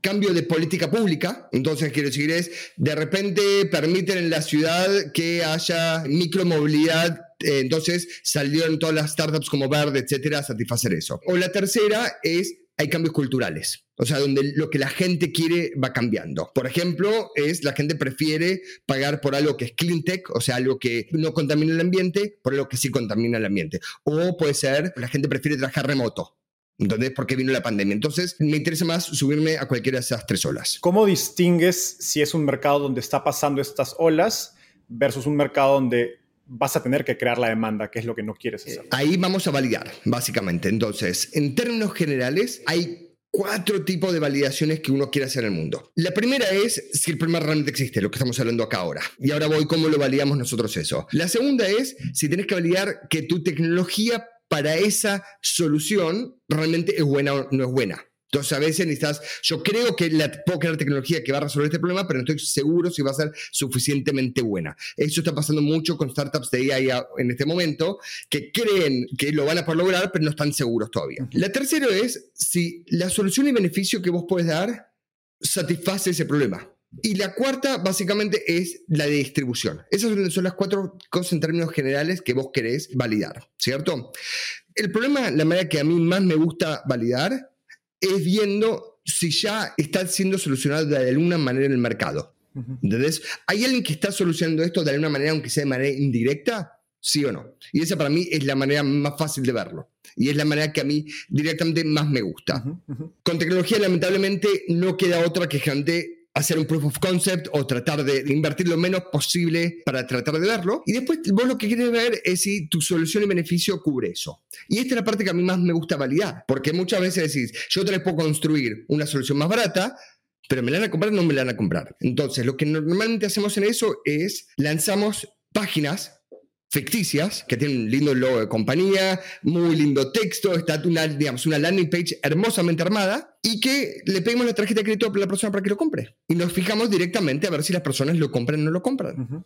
cambio de política pública. Entonces, quiero decir, es de repente permiten en la ciudad que haya micromovilidad. Eh, entonces, salieron todas las startups como Verde, etcétera, a satisfacer eso. O la tercera es hay cambios culturales. O sea, donde lo que la gente quiere va cambiando. Por ejemplo, es la gente prefiere pagar por algo que es clean tech, o sea, algo que no contamina el ambiente, por algo que sí contamina el ambiente. O puede ser, la gente prefiere trabajar remoto. ¿Entendés? Porque vino la pandemia. Entonces, me interesa más subirme a cualquiera de esas tres olas. ¿Cómo distingues si es un mercado donde está pasando estas olas versus un mercado donde vas a tener que crear la demanda, que es lo que no quieres hacer. Ahí vamos a validar, básicamente. Entonces, en términos generales, hay cuatro tipos de validaciones que uno quiere hacer en el mundo. La primera es si el problema realmente existe, lo que estamos hablando acá ahora. Y ahora voy cómo lo validamos nosotros eso. La segunda es si tienes que validar que tu tecnología para esa solución realmente es buena o no es buena. Entonces, a veces necesitas, yo creo que la, puedo crear tecnología que va a resolver este problema, pero no estoy seguro si va a ser suficientemente buena. Eso está pasando mucho con startups de AI en este momento, que creen que lo van a poder lograr, pero no están seguros todavía. La tercera es si la solución y beneficio que vos puedes dar satisface ese problema. Y la cuarta, básicamente, es la de distribución. Esas son las cuatro cosas en términos generales que vos querés validar, ¿cierto? El problema, la manera que a mí más me gusta validar, es viendo si ya está siendo solucionado de alguna manera en el mercado. ¿Entendés? ¿Hay alguien que está solucionando esto de alguna manera, aunque sea de manera indirecta? ¿Sí o no? Y esa para mí es la manera más fácil de verlo. Y es la manera que a mí directamente más me gusta. Con tecnología, lamentablemente, no queda otra que gente hacer un proof of concept o tratar de, invertir lo menos posible para tratar de verlo. Y después vos lo que quieres ver es si tu solución y beneficio cubre eso. Y esta es la parte que a mí más me gusta validar, porque muchas veces decís, yo te les puedo construir una solución más barata, pero me la van a comprar no me la van a comprar. Entonces, lo que normalmente hacemos en eso es lanzamos páginas ficticias, que tienen un lindo logo de compañía, muy lindo texto, está una, digamos, una landing page hermosamente armada y que le pedimos la tarjeta de crédito a la persona para que lo compre. Y nos fijamos directamente a ver si las personas lo compran o no lo compran.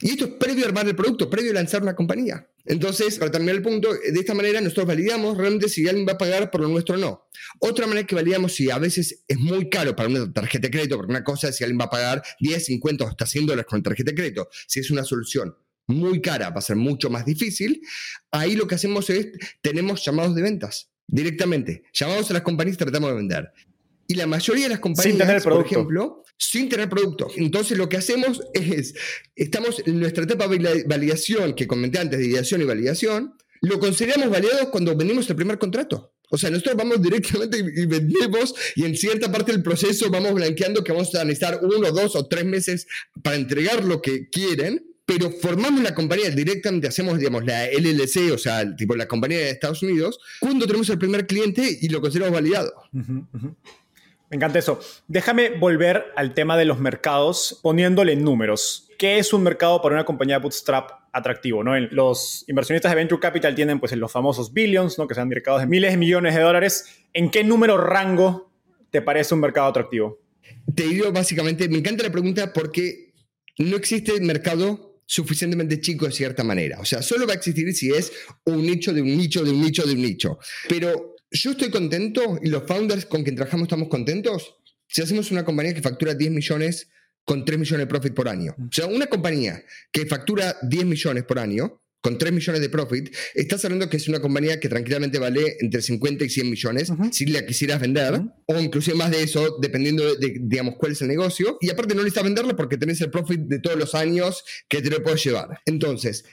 Y esto es previo a armar el producto, previo a lanzar una compañía. Entonces, para terminar el punto, de esta manera nosotros validamos realmente si alguien va a pagar por lo nuestro o no. Otra manera que validamos si a veces es muy caro para una tarjeta de crédito, porque una cosa es si alguien va a pagar 10, 50 o hasta 100 dólares con tarjeta de crédito, si es una solución muy cara, va a ser mucho más difícil, ahí lo que hacemos es, tenemos llamados de ventas directamente. Llamamos a las compañías y tratamos de vender. Y la mayoría de las compañías, por ejemplo, sin tener producto. Entonces lo que hacemos es, estamos en nuestra etapa de validación, que comenté antes, de ideación y validación, lo consideramos validado cuando vendimos el primer contrato. O sea, nosotros vamos directamente y, vendemos y en cierta parte del proceso vamos blanqueando que vamos a necesitar uno, dos o tres meses para entregar lo que quieren pero formamos la compañía directamente, hacemos, digamos, la LLC, o sea, tipo la compañía de Estados Unidos, cuando tenemos el primer cliente y lo consideramos validado. Me encanta eso. Déjame volver al tema de los mercados poniéndole números. ¿Qué es un mercado para una compañía de bootstrap atractivo? ¿no? Los inversionistas de Venture Capital tienen pues, los famosos billions, ¿no? que sean mercados de miles de millones de dólares. ¿En qué número rango te parece un mercado atractivo? Te digo básicamente, me encanta la pregunta porque no existe mercado suficientemente chico de cierta manera. O sea, solo va a existir si es un nicho de un nicho de un nicho de un nicho. Pero yo estoy contento y los founders con quien trabajamos estamos contentos si hacemos una compañía que factura 10 millones con 3 millones de profit por año. O sea, una compañía que factura 10 millones por año con 3 millones de profit, estás hablando que es una compañía que tranquilamente vale entre 50 y 100 millones si la quisieras vender, o inclusive más de eso, dependiendo de, digamos, cuál es el negocio. Y aparte no necesitas venderla porque tenés el profit de todos los años que te lo puedes llevar. Entonces,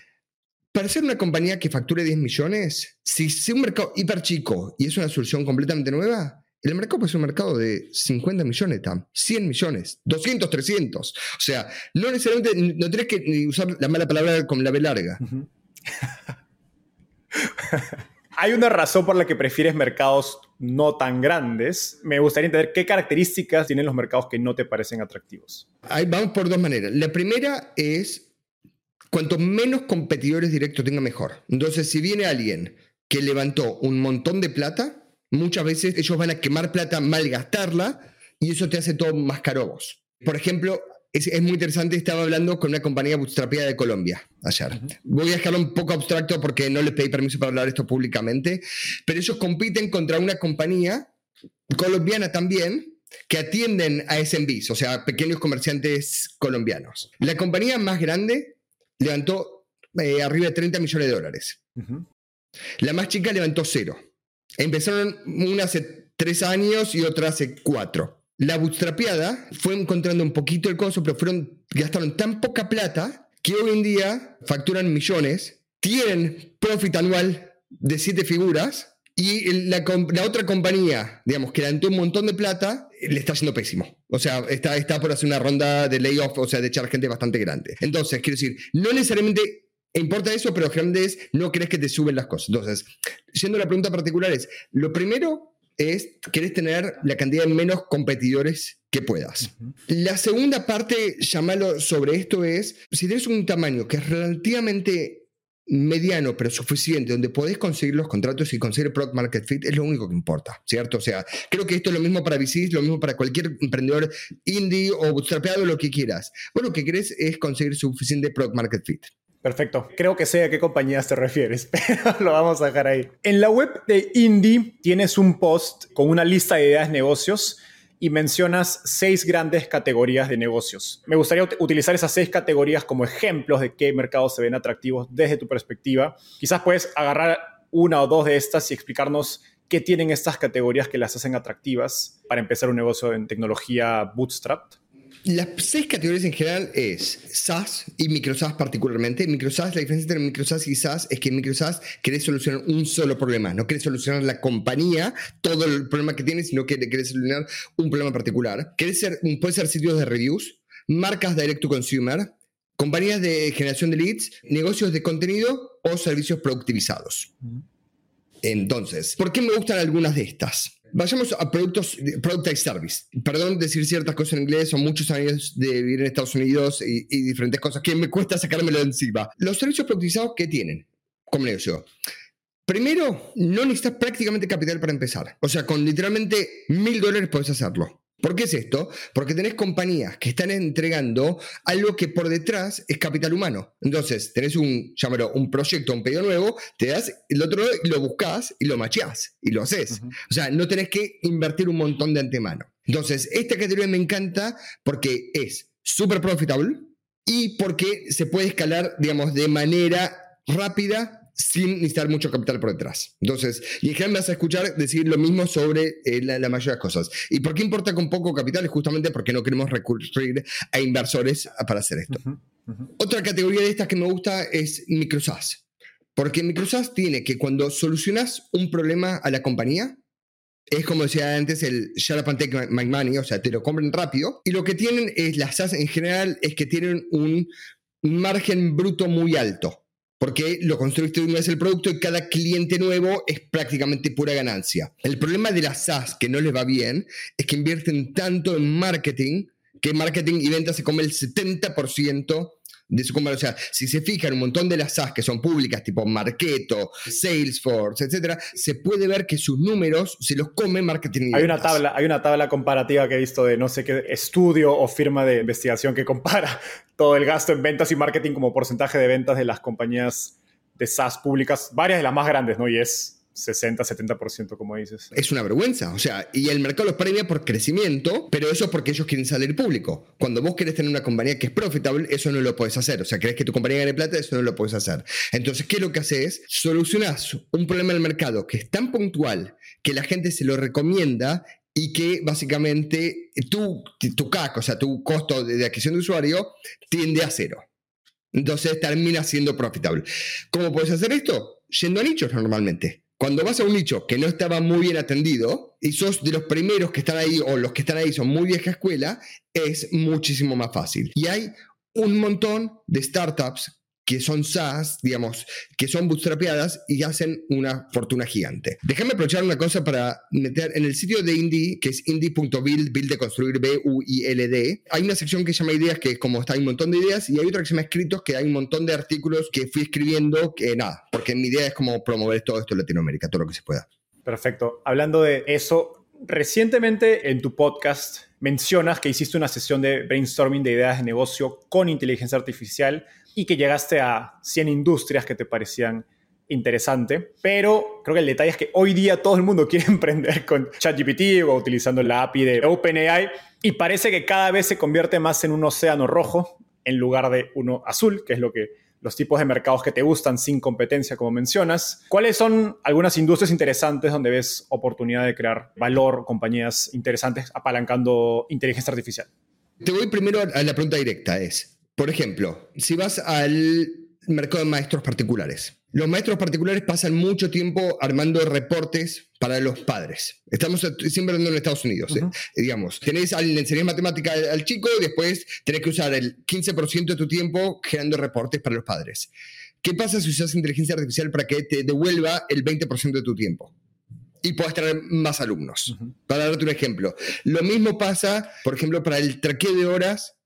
para ser una compañía que facture 10 millones, si es un mercado hiper chico y es una solución completamente nueva, el mercado puede ser un mercado de 50 millones, 100 millones, 200, 300. O sea, no necesariamente, no tenés que usar la mala palabra con la B larga. Hay una razón por la que prefieres mercados no tan grandes. Me gustaría entender qué características tienen los mercados que no te parecen atractivos. Vamos por dos maneras. La primera es, cuanto menos competidores directos tenga, mejor. Entonces, si viene alguien que levantó un montón de plata, muchas veces ellos van a quemar plata, malgastarla, y eso te hace todo más caro vos. Por ejemplo, es, muy interesante, estaba hablando con una compañía bootstrapeada de Colombia ayer. Voy a dejarlo un poco abstracto porque no les pedí permiso para hablar esto públicamente, pero ellos compiten contra una compañía colombiana también que atienden a SMBs, o sea, pequeños comerciantes colombianos. La compañía más grande levantó eh, arriba de 30 millones de dólares. La más chica levantó cero. Empezaron una hace tres años y otra hace cuatro. La bootstrapeada fue encontrando un poquito el costo, pero fueron, gastaron tan poca plata que hoy en día facturan millones, tienen profit anual de siete figuras y la, otra compañía, digamos, que levantó un montón de plata, le está haciendo pésimo. O sea, está, está por hacer una ronda de layoff, o sea, de echar gente bastante grande. Entonces, quiero decir, no necesariamente importa eso, pero grande es, no crees que te suben las cosas. Entonces, siendo la pregunta particular es, lo primero es, querés tener la cantidad de menos competidores que puedas. La segunda parte, llamarlo sobre esto, es, si tienes un tamaño que es relativamente mediano pero suficiente donde podés conseguir los contratos y conseguir product market fit es lo único que importa, ¿cierto? O sea, creo que esto es lo mismo para VCs, lo mismo para cualquier emprendedor indie o bootstrapeado, lo que quieras. Vos lo que querés es conseguir suficiente product market fit. Perfecto. Creo que sé a qué compañías te refieres, pero lo vamos a dejar ahí. En la web de Indie tienes un post con una lista de ideas de negocios y mencionas seis grandes categorías de negocios. Me gustaría utilizar esas seis categorías como ejemplos de qué mercados se ven atractivos desde tu perspectiva. Quizás puedes agarrar una o dos de estas y explicarnos qué tienen estas categorías que las hacen atractivas para empezar un negocio en tecnología bootstrap. Las seis categorías en general es SaaS y microSaaS particularmente. MicroSaaS, la diferencia entre MicroSaaS y SaaS es que en MicroSaaS querés solucionar un solo problema. No querés solucionar la compañía, todo el problema que tienes, sino que querés solucionar un problema particular. Querés ser, puede ser sitios de reviews, marcas direct to consumer, compañías de generación de leads, negocios de contenido o servicios productivizados. Entonces, ¿por qué me gustan algunas de estas? Vayamos a productos, product service. Perdón decir ciertas cosas en inglés, son muchos años de vivir en Estados Unidos y, diferentes cosas que me cuesta sacármelo de encima. Los servicios productivizados, ¿qué tienen como negocio? Primero, no necesitas prácticamente capital para empezar. O sea, con literalmente mil dólares puedes hacerlo. ¿Por qué es esto? Porque tenés compañías que están entregando algo que por detrás es capital humano. Entonces, tenés un, llámalo, un proyecto, un pedido nuevo, te das el otro y lo buscas y lo macheás y lo haces. O sea, no tenés que invertir un montón de antemano. Entonces, esta categoría me encanta porque es súper profitable y porque se puede escalar, digamos, de manera rápida sin necesitar mucho capital por detrás. Entonces, y en general vas a escuchar decir lo mismo sobre eh, la, mayoría de las cosas. ¿Y por qué importa con poco capital? Es justamente porque no queremos recurrir a inversores para hacer esto. Otra categoría de estas que me gusta es microsas. Porque microsas tiene que cuando solucionas un problema a la compañía, es como decía antes el shut up and take my money, o sea, te lo compran rápido. Y lo que tienen es, las SaaS en general, es que tienen un margen bruto muy alto porque lo construiste una vez el producto y cada cliente nuevo es prácticamente pura ganancia. El problema de las SaaS que no les va bien es que invierten tanto en marketing que marketing y ventas se come el 70% de su O sea, si se fijan un montón de las SaaS que son públicas, tipo Marketo, Salesforce, etcétera, se puede ver que sus números se los come marketing. hay una tabla, hay una tabla comparativa que he visto de no sé qué estudio o firma de investigación que compara todo el gasto en ventas y marketing como porcentaje de ventas de las compañías de SaaS públicas, varias de las más grandes, ¿no? Y es 60, 70%, como dices. Es una vergüenza. O sea, y el mercado los premia por crecimiento, pero eso es porque ellos quieren salir público. Cuando vos querés tener una compañía que es profitable, eso no lo puedes hacer. O sea, querés que tu compañía gane plata, eso no lo puedes hacer. Entonces, ¿qué es lo que haces? Solucionás un problema del mercado que es tan puntual que la gente se lo recomienda y que básicamente tu, tu CAC, o sea, tu costo de adquisición de usuario, tiende a cero. Entonces termina siendo profitable. ¿Cómo puedes hacer esto? Yendo a nichos normalmente. Cuando vas a un nicho que no estaba muy bien atendido y sos de los primeros que están ahí o los que están ahí son muy vieja escuela, es muchísimo más fácil. Y hay un montón de startups que son SaaS, digamos, que son bootstrapeadas y hacen una fortuna gigante. Déjame aprovechar una cosa para meter en el sitio de Indie, que es indie.build, build de construir B-U-I-L-D, hay una sección que se llama ideas, que como está, hay un montón de ideas, y hay otra que se llama escritos, que hay un montón de artículos que fui escribiendo, que nada, porque mi idea es como promover todo esto en Latinoamérica, todo lo que se pueda. Perfecto. Hablando de eso, recientemente en tu podcast mencionas que hiciste una sesión de brainstorming de ideas de negocio con inteligencia artificial y que llegaste a 100 industrias que te parecían interesante, pero creo que el detalle es que hoy día todo el mundo quiere emprender con ChatGPT o utilizando la API de OpenAI y parece que cada vez se convierte más en un océano rojo en lugar de uno azul, que es lo que los tipos de mercados que te gustan sin competencia, como mencionas. ¿Cuáles son algunas industrias interesantes donde ves oportunidad de crear valor, compañías interesantes apalancando inteligencia artificial? Te voy primero a la pregunta directa, es, por ejemplo, si vas al mercado de maestros particulares. Los maestros particulares pasan mucho tiempo armando reportes para los padres. Estamos siempre hablando en Estados Unidos. ¿eh? Digamos, tenés, le enseñás matemática al, chico y después tenés que usar el 15% de tu tiempo generando reportes para los padres. ¿Qué pasa si usas inteligencia artificial para que te devuelva el 20% de tu tiempo? y puedas tener más alumnos. Para darte un ejemplo. Lo mismo pasa, por ejemplo, para el traqueo de horas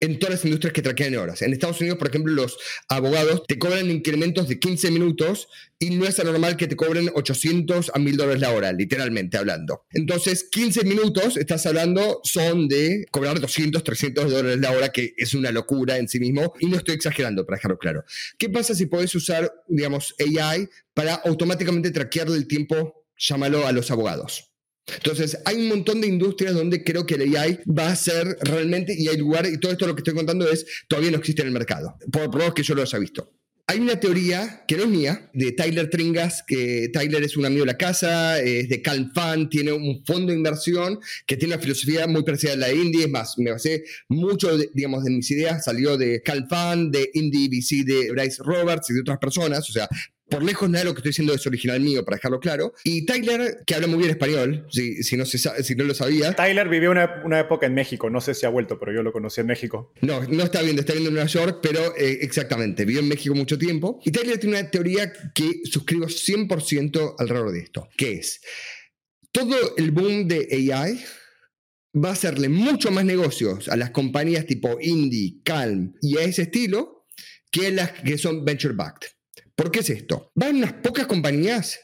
en todas las industrias que traquean horas. En Estados Unidos, por ejemplo, los abogados te cobran incrementos de 15 minutos y no es anormal que te cobren 800 a 1000 dólares la hora, literalmente hablando. Entonces, 15 minutos, estás hablando, son de cobrar 200, 300 dólares la hora, que es una locura en sí mismo, y no estoy exagerando, para dejarlo claro. ¿Qué pasa si podés usar, digamos, AI para automáticamente traquearle el tiempo, llámalo a los abogados? Entonces, hay un montón de industrias donde creo que el AI va a ser realmente, y hay lugar, y todo esto lo que estoy contando es, todavía no existe en el mercado, por lo que yo lo haya visto. Hay una teoría que no es mía, de Tyler Tringas, que Tyler es un amigo de la casa, es de Calm Fund, tiene un fondo de inversión que tiene una filosofía muy parecida a la de Indie, es más, me basé mucho, digamos, de mis ideas, salió de Calm Fund, de Indie VC de Bryce Roberts y de otras personas, o sea, por lejos nada de lo que estoy diciendo es original mío, para dejarlo claro. Y Tyler, que habla muy bien español, si, si, no, si no lo sabía. Tyler vivió una, una, época en México, no sé si ha vuelto, pero yo lo conocí en México. No, no está viendo, está viendo en Nueva York, pero eh, exactamente, vivió en México mucho tiempo. Y Tyler tiene una teoría que suscribo 100% alrededor de esto, que es, todo el boom de AI va a hacerle mucho más negocios a las compañías tipo Indie, Calm y a ese estilo que las que son venture backed. ¿Por qué es esto? Van unas pocas compañías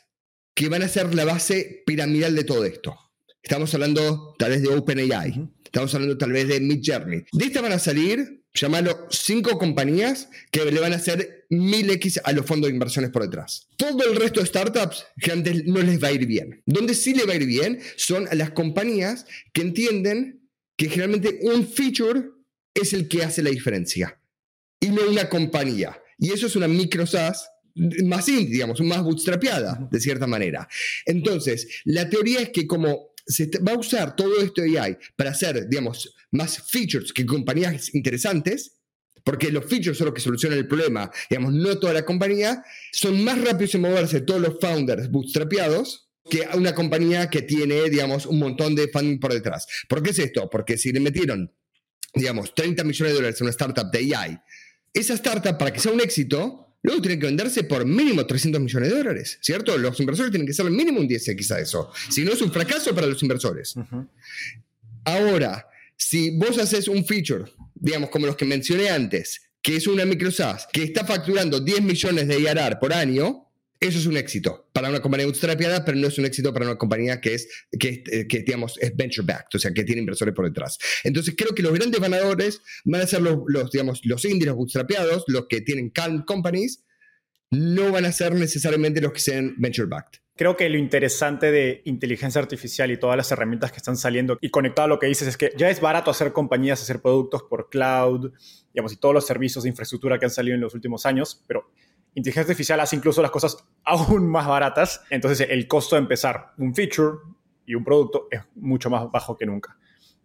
que van a ser la base piramidal de todo esto. Estamos hablando tal vez de OpenAI, estamos hablando tal vez de Midjourney. De esta van a salir, llamarlo, cinco compañías que le van a hacer mil X a los fondos de inversiones por detrás. Todo el resto de startups generalmente no les va a ir bien. Donde sí le va a ir bien son a las compañías que entienden que generalmente un feature es el que hace la diferencia y no una compañía. Y eso es una micro SaaS más indie, digamos, más bootstrapeada, de cierta manera. Entonces, la teoría es que como se va a usar todo esto de AI para hacer, digamos, más features que compañías interesantes, porque los features son los que solucionan el problema, digamos, no toda la compañía, son más rápidos en moverse todos los founders bootstrapeados que una compañía que tiene, digamos, un montón de funding por detrás. ¿Por qué es esto? Porque si le metieron, digamos, 30 millones de dólares a una startup de AI, esa startup, para que sea un éxito, luego tiene que venderse por mínimo 300 millones de dólares, ¿cierto? Los inversores tienen que ser mínimo un 10x a eso. Si no, es un fracaso para los inversores. Ahora, si vos haces un feature, digamos, como los que mencioné antes, que es una micro SaaS, que está facturando 10 millones de IRR por año, eso es un éxito para una compañía bootstrapeada, pero no es un éxito para una compañía que es, que, eh, que, digamos, es venture backed, o sea, que tiene inversores por detrás. Entonces, creo que los grandes ganadores van a ser los, los digamos, los indies, los los que tienen calm companies, no van a ser necesariamente los que sean venture backed. Creo que lo interesante de inteligencia artificial y todas las herramientas que están saliendo y conectado a lo que dices es que ya es barato hacer compañías, hacer productos por cloud, digamos, y todos los servicios de infraestructura que han salido en los últimos años, pero inteligencia artificial hace incluso las cosas aún más baratas. Entonces el costo de empezar un feature y un producto es mucho más bajo que nunca.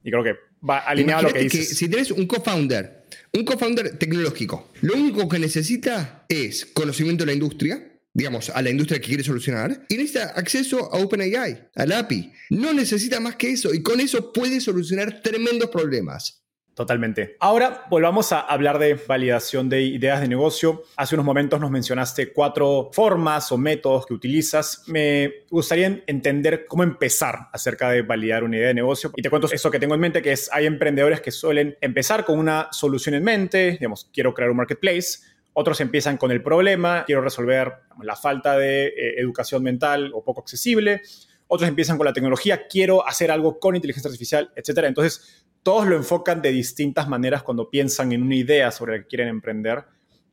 Y creo que va alineado a lo que dices. si tienes un co-founder, un co-founder tecnológico, lo único que necesita es conocimiento de la industria, digamos, a la industria que quiere solucionar, y necesita acceso a OpenAI, a la API. No necesita más que eso, y con eso puede solucionar tremendos problemas. Totalmente. Ahora volvamos a hablar de validación de ideas de negocio. Hace unos momentos nos mencionaste cuatro formas o métodos que utilizas. Me gustaría entender cómo empezar acerca de validar una idea de negocio. Y te cuento eso que tengo en mente, que es hay emprendedores que suelen empezar con una solución en mente, digamos, quiero crear un marketplace. Otros empiezan con el problema, quiero resolver la falta de eh, educación mental o poco accesible. Otros empiezan con la tecnología, quiero hacer algo con inteligencia artificial, etc. Entonces, todos lo enfocan de distintas maneras cuando piensan en una idea sobre la que quieren emprender.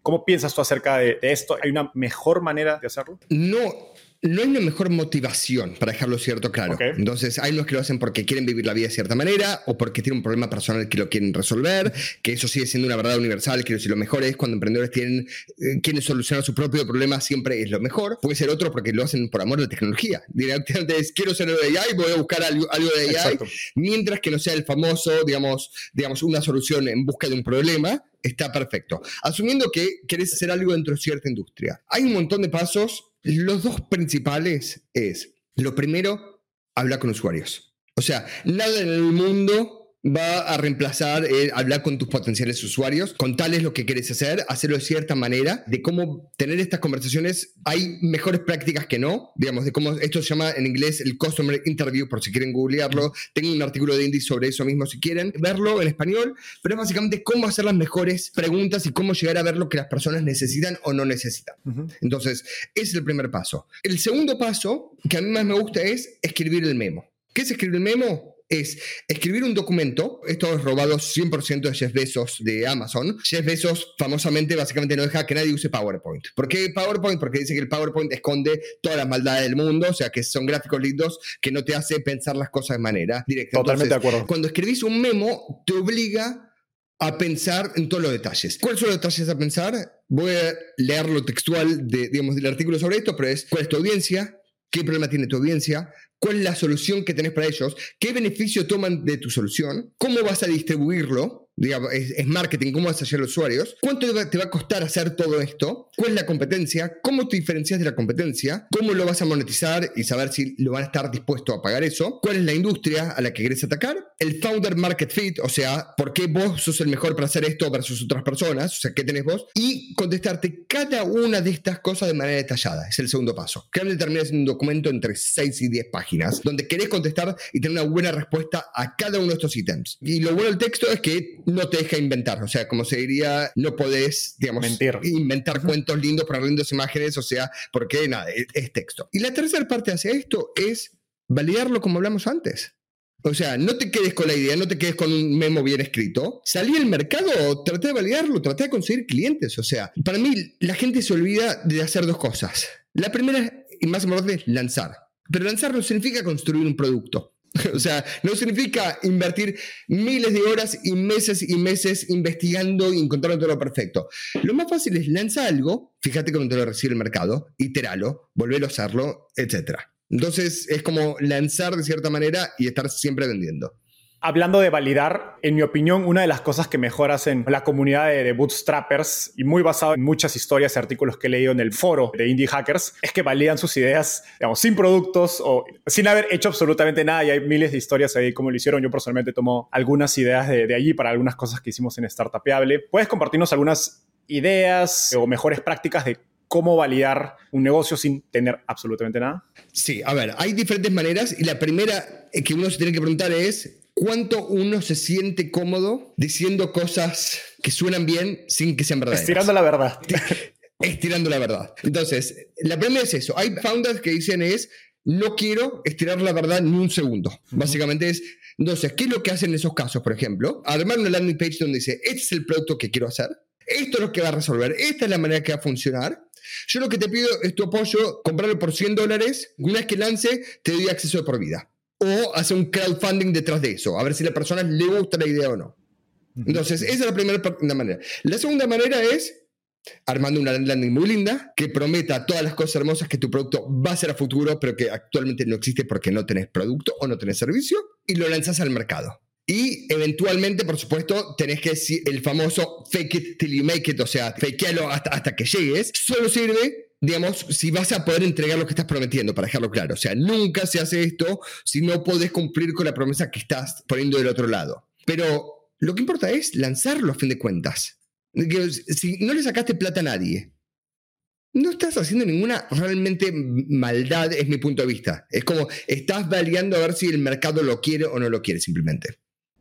¿Cómo piensas tú acerca de, de esto? ¿Hay una mejor manera de hacerlo? No, no hay una mejor motivación, para dejarlo cierto claro. Entonces, hay los que lo hacen porque quieren vivir la vida de cierta manera o porque tienen un problema personal que lo quieren resolver, que eso sigue siendo una verdad universal. Quiero decir, lo mejor es cuando emprendedores tienen, eh, quieren solucionar su propio problema, siempre es lo mejor. Puede ser otro porque lo hacen por amor a la tecnología. Directamente es, quiero ser de AI, voy a buscar algo, de AI, mientras que no sea el famoso, digamos, digamos, una solución en busca de un problema, está perfecto. Asumiendo que querés hacer algo dentro de cierta industria. Hay un montón de pasos los dos principales es, lo primero, hablar con usuarios. O sea, nada en el mundo va a reemplazar eh, hablar con tus potenciales usuarios, contarles lo que quieres hacer, hacerlo de cierta manera, de cómo tener estas conversaciones. Hay mejores prácticas que no, digamos, de cómo esto se llama en inglés el Customer Interview, por si quieren googlearlo. Tengo un artículo de Indie sobre eso mismo si quieren verlo en español, pero es básicamente cómo hacer las mejores preguntas y cómo llegar a ver lo que las personas necesitan o no necesitan. Entonces, ese es el primer paso. El segundo paso, que a mí más me gusta, es escribir el memo. ¿Qué es escribir el memo? Es escribir un documento, esto es robado 100% de Jeff Bezos de Amazon. Jeff Bezos famosamente básicamente no deja que nadie use PowerPoint. ¿Por qué PowerPoint? Porque dice que el PowerPoint esconde todas las maldades del mundo, o sea que son gráficos lindos que no te hace pensar las cosas de manera directa. Totalmente de acuerdo. Cuando escribís un memo, te obliga a pensar en todos los detalles. ¿Cuáles son los detalles a pensar? Voy a leer lo textual de, digamos, del artículo sobre esto, pero es cuál es tu audiencia, qué problema tiene tu audiencia, cuál es la solución que tenés para ellos, qué beneficio toman de tu solución, cómo vas a distribuirlo, digamos, es, marketing, cómo vas a llegar a los usuarios, cuánto te va, a costar hacer todo esto, cuál es la competencia, cómo te diferencias de la competencia, cómo lo vas a monetizar y saber si lo van a estar dispuesto a pagar eso, cuál es la industria a la que querés atacar, el founder market fit, o sea, por qué vos sos el mejor para hacer esto versus otras personas, o sea, qué tenés vos, y contestarte cada una de estas cosas de manera detallada, es el segundo paso. Que terminas un documento entre 6 y 10 páginas, donde querés contestar y tener una buena respuesta a cada uno de estos ítems. Y lo bueno del texto es que no te deja inventar. O sea, como se diría, no podés, digamos, inventar cuentos lindos para lindas imágenes, o sea, porque nada, es, texto. Y la tercera parte hacia esto es validarlo como hablamos antes. O sea, no te quedes con la idea, no te quedes con un memo bien escrito. Salí al mercado, traté de validarlo, traté de conseguir clientes. O sea, para mí la gente se olvida de hacer dos cosas. La primera, y más importante, es lanzar. Pero lanzar no significa construir un producto. O sea, no significa invertir miles de horas y meses y meses investigando y encontrando todo lo perfecto. Lo más fácil es lanzar algo, fíjate cómo te lo recibe el mercado, iteralo, volver a hacerlo, etc. Entonces es como lanzar de cierta manera y estar siempre vendiendo. Hablando de validar, en mi opinión, una de las cosas que mejor hacen la comunidad de, bootstrappers y muy basado en muchas historias y artículos que he leído en el foro de indie hackers es que validan sus ideas, digamos, sin productos o sin haber hecho absolutamente nada. Y hay miles de historias ahí como lo hicieron. Yo personalmente tomo algunas ideas de, de allí para algunas cosas que hicimos en Startupable. ¿Puedes compartirnos algunas ideas o mejores prácticas de cómo validar un negocio sin tener absolutamente nada? Sí, a ver, hay diferentes maneras y la primera que uno se tiene que preguntar es cuánto uno se siente cómodo diciendo cosas que suenan bien sin que sean verdaderas. Estirando la verdad. Estirando la verdad. Entonces, la primera es eso. Hay founders que dicen es, no quiero estirar la verdad ni un segundo. Básicamente es, entonces, ¿qué es lo que hacen en esos casos, por ejemplo? Armar una landing page donde dice, este es el producto que quiero hacer, esto es lo que va a resolver, esta es la manera que va a funcionar. Yo lo que te pido es tu apoyo, comprarlo por 100 dólares, una vez que lance, te doy acceso de por vida o hacer un crowdfunding detrás de eso, a ver si a la persona le gusta la idea o no. Entonces, esa es la primera manera. La segunda manera es armando una landing muy linda que prometa todas las cosas hermosas que tu producto va a ser a futuro, pero que actualmente no existe porque no tenés producto o no tenés servicio, y lo lanzas al mercado. Y eventualmente, por supuesto, tenés que decir el famoso fake it till you make it, o sea, fakealo hasta, hasta que llegues. Solo sirve digamos, si vas a poder entregar lo que estás prometiendo, para dejarlo claro. O sea, nunca se hace esto si no podés cumplir con la promesa que estás poniendo del otro lado. Pero lo que importa es lanzarlo a fin de cuentas. Si no le sacaste plata a nadie, no estás haciendo ninguna realmente maldad, es mi punto de vista. Es como estás validando a ver si el mercado lo quiere o no lo quiere simplemente.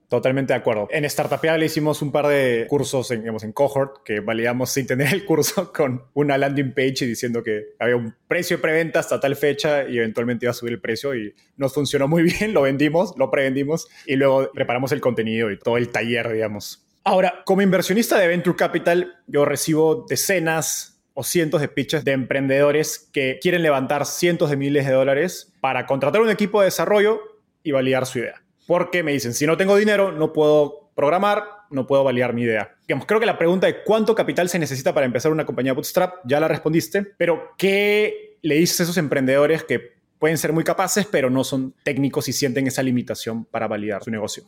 Totalmente de acuerdo. En Startupia le hicimos un par de cursos en, digamos, en cohort que validamos sin tener el curso con una landing page y diciendo que había un precio de preventa hasta tal fecha y eventualmente iba a subir el precio y nos funcionó muy bien, lo vendimos, lo prevendimos y luego preparamos el contenido y todo el taller, digamos. Ahora, como inversionista de Venture Capital, yo recibo decenas o cientos de pitches de emprendedores que quieren levantar cientos de miles de dólares para contratar un equipo de desarrollo y validar su idea porque me dicen, si no tengo dinero, no puedo programar, no puedo validar mi idea. Creo que la pregunta de cuánto capital se necesita para empezar una compañía bootstrap ya la respondiste, pero ¿qué le dices a esos emprendedores que pueden ser muy capaces, pero no son técnicos y sienten esa limitación para validar su negocio?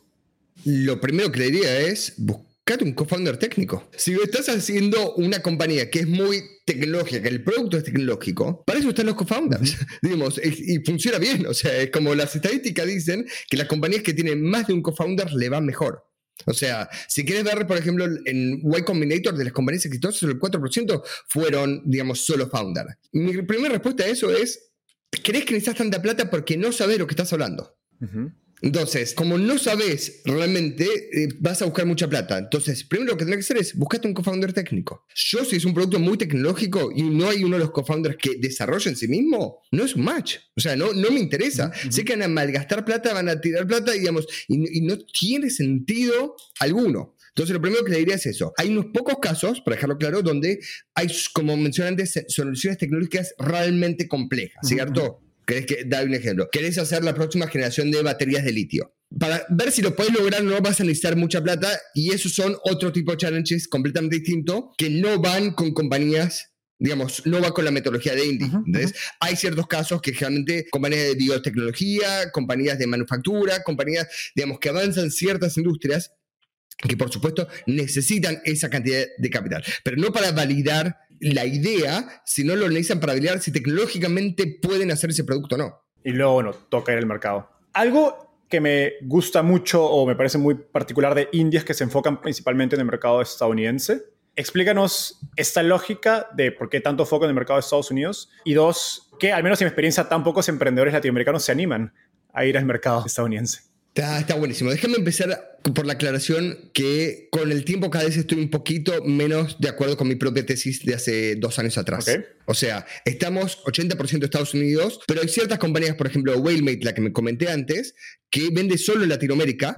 Lo primero que le diría es un co-founder técnico. Si estás haciendo una compañía que es muy tecnológica, que el producto es tecnológico, para eso están los co-founders, digamos, y, funciona bien. O sea, es como las estadísticas dicen que las compañías que tienen más de un co-founder le va mejor. O sea, si quieres ver, por ejemplo, en Y Combinator de las compañías exitosas, el 4% fueron, digamos, solo founder. Mi primera respuesta a eso es, ¿crees que necesitas tanta plata porque no sabes lo que estás hablando? Entonces, como no sabes realmente, eh, vas a buscar mucha plata. Entonces, primero lo que tienes que hacer es buscarte un co-founder técnico. Yo, si es un producto muy tecnológico y no hay uno de los co-founders que desarrolle en sí mismo, no es un match. O sea, no, no me interesa. Sé que van a malgastar plata, van a tirar plata, digamos, y, y no tiene sentido alguno. Entonces, lo primero que le diría es eso. Hay unos pocos casos, para dejarlo claro, donde hay, como mencioné antes, soluciones tecnológicas realmente complejas, ¿cierto? ¿Querés que, dar un ejemplo? ¿Querés hacer la próxima generación de baterías de litio? Para ver si lo puedes lograr, no vas a necesitar mucha plata y esos son otro tipo de challenges completamente distintos que no van con compañías digamos, no va con la metodología de Indie. Entonces, hay ciertos casos que generalmente compañías de biotecnología, compañías de manufactura, compañías, digamos, que avanzan ciertas industrias que por supuesto necesitan esa cantidad de capital, pero no para validar la idea, sino lo necesitan para validar si tecnológicamente pueden hacer ese producto o no. Y luego, bueno, toca ir al mercado. Algo que me gusta mucho o me parece muy particular de India es que se enfocan principalmente en el mercado estadounidense. Explícanos esta lógica de por qué tanto foco en el mercado de Estados Unidos y dos, que al menos en mi experiencia tan pocos emprendedores latinoamericanos se animan a ir al mercado estadounidense. Está, buenísimo. Déjame empezar por la aclaración que con el tiempo cada vez estoy un poquito menos de acuerdo con mi propia tesis de hace dos años atrás. O sea, estamos 80% Estados Unidos, pero hay ciertas compañías, por ejemplo, Whalemate, la que me comenté antes, que vende solo en Latinoamérica.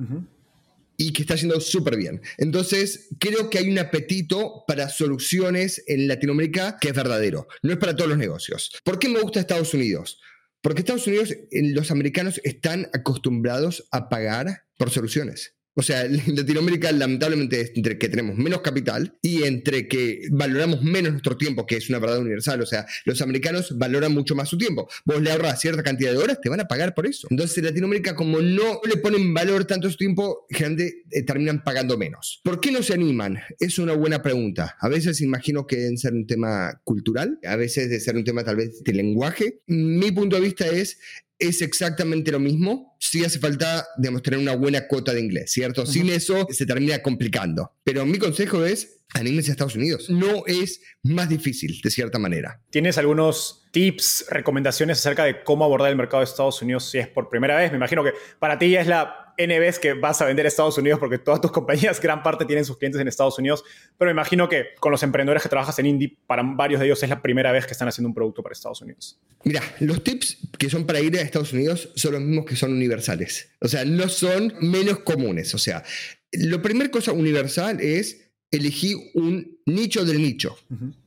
y que está yendo súper bien. Entonces, creo que hay un apetito para soluciones en Latinoamérica que es verdadero. No es para todos los negocios. ¿Por qué me gusta Estados Unidos? Porque Estados Unidos, los americanos están acostumbrados a pagar por soluciones. O sea, Latinoamérica lamentablemente es entre que tenemos menos capital y entre que valoramos menos nuestro tiempo, que es una verdad universal. O sea, los americanos valoran mucho más su tiempo. Vos le ahorras cierta cantidad de horas, te van a pagar por eso. Entonces, en Latinoamérica, como no le ponen valor tanto su tiempo, generalmente eh, terminan pagando menos. ¿Por qué no se animan? Es una buena pregunta. A veces imagino que deben ser un tema cultural, a veces de ser un tema tal vez de lenguaje. Mi punto de vista es, es exactamente lo mismo. Sí hace falta, digamos, tener una buena cuota de inglés, ¿cierto? Sin eso se termina complicando. Pero mi consejo es, anímense a Estados Unidos. No es más difícil, de cierta manera. ¿Tienes algunos tips, recomendaciones acerca de cómo abordar el mercado de Estados Unidos si es por primera vez? Me imagino que para ti es la N vez que vas a vender a Estados Unidos porque todas tus compañías, gran parte tienen sus clientes en Estados Unidos, pero me imagino que con los emprendedores que trabajas en Indie, para varios de ellos es la primera vez que están haciendo un producto para Estados Unidos. Mira, los tips que son para ir a Estados Unidos son los mismos que son universales. O sea, no son menos comunes. O sea, la primera cosa universal es elegir un nicho del nicho.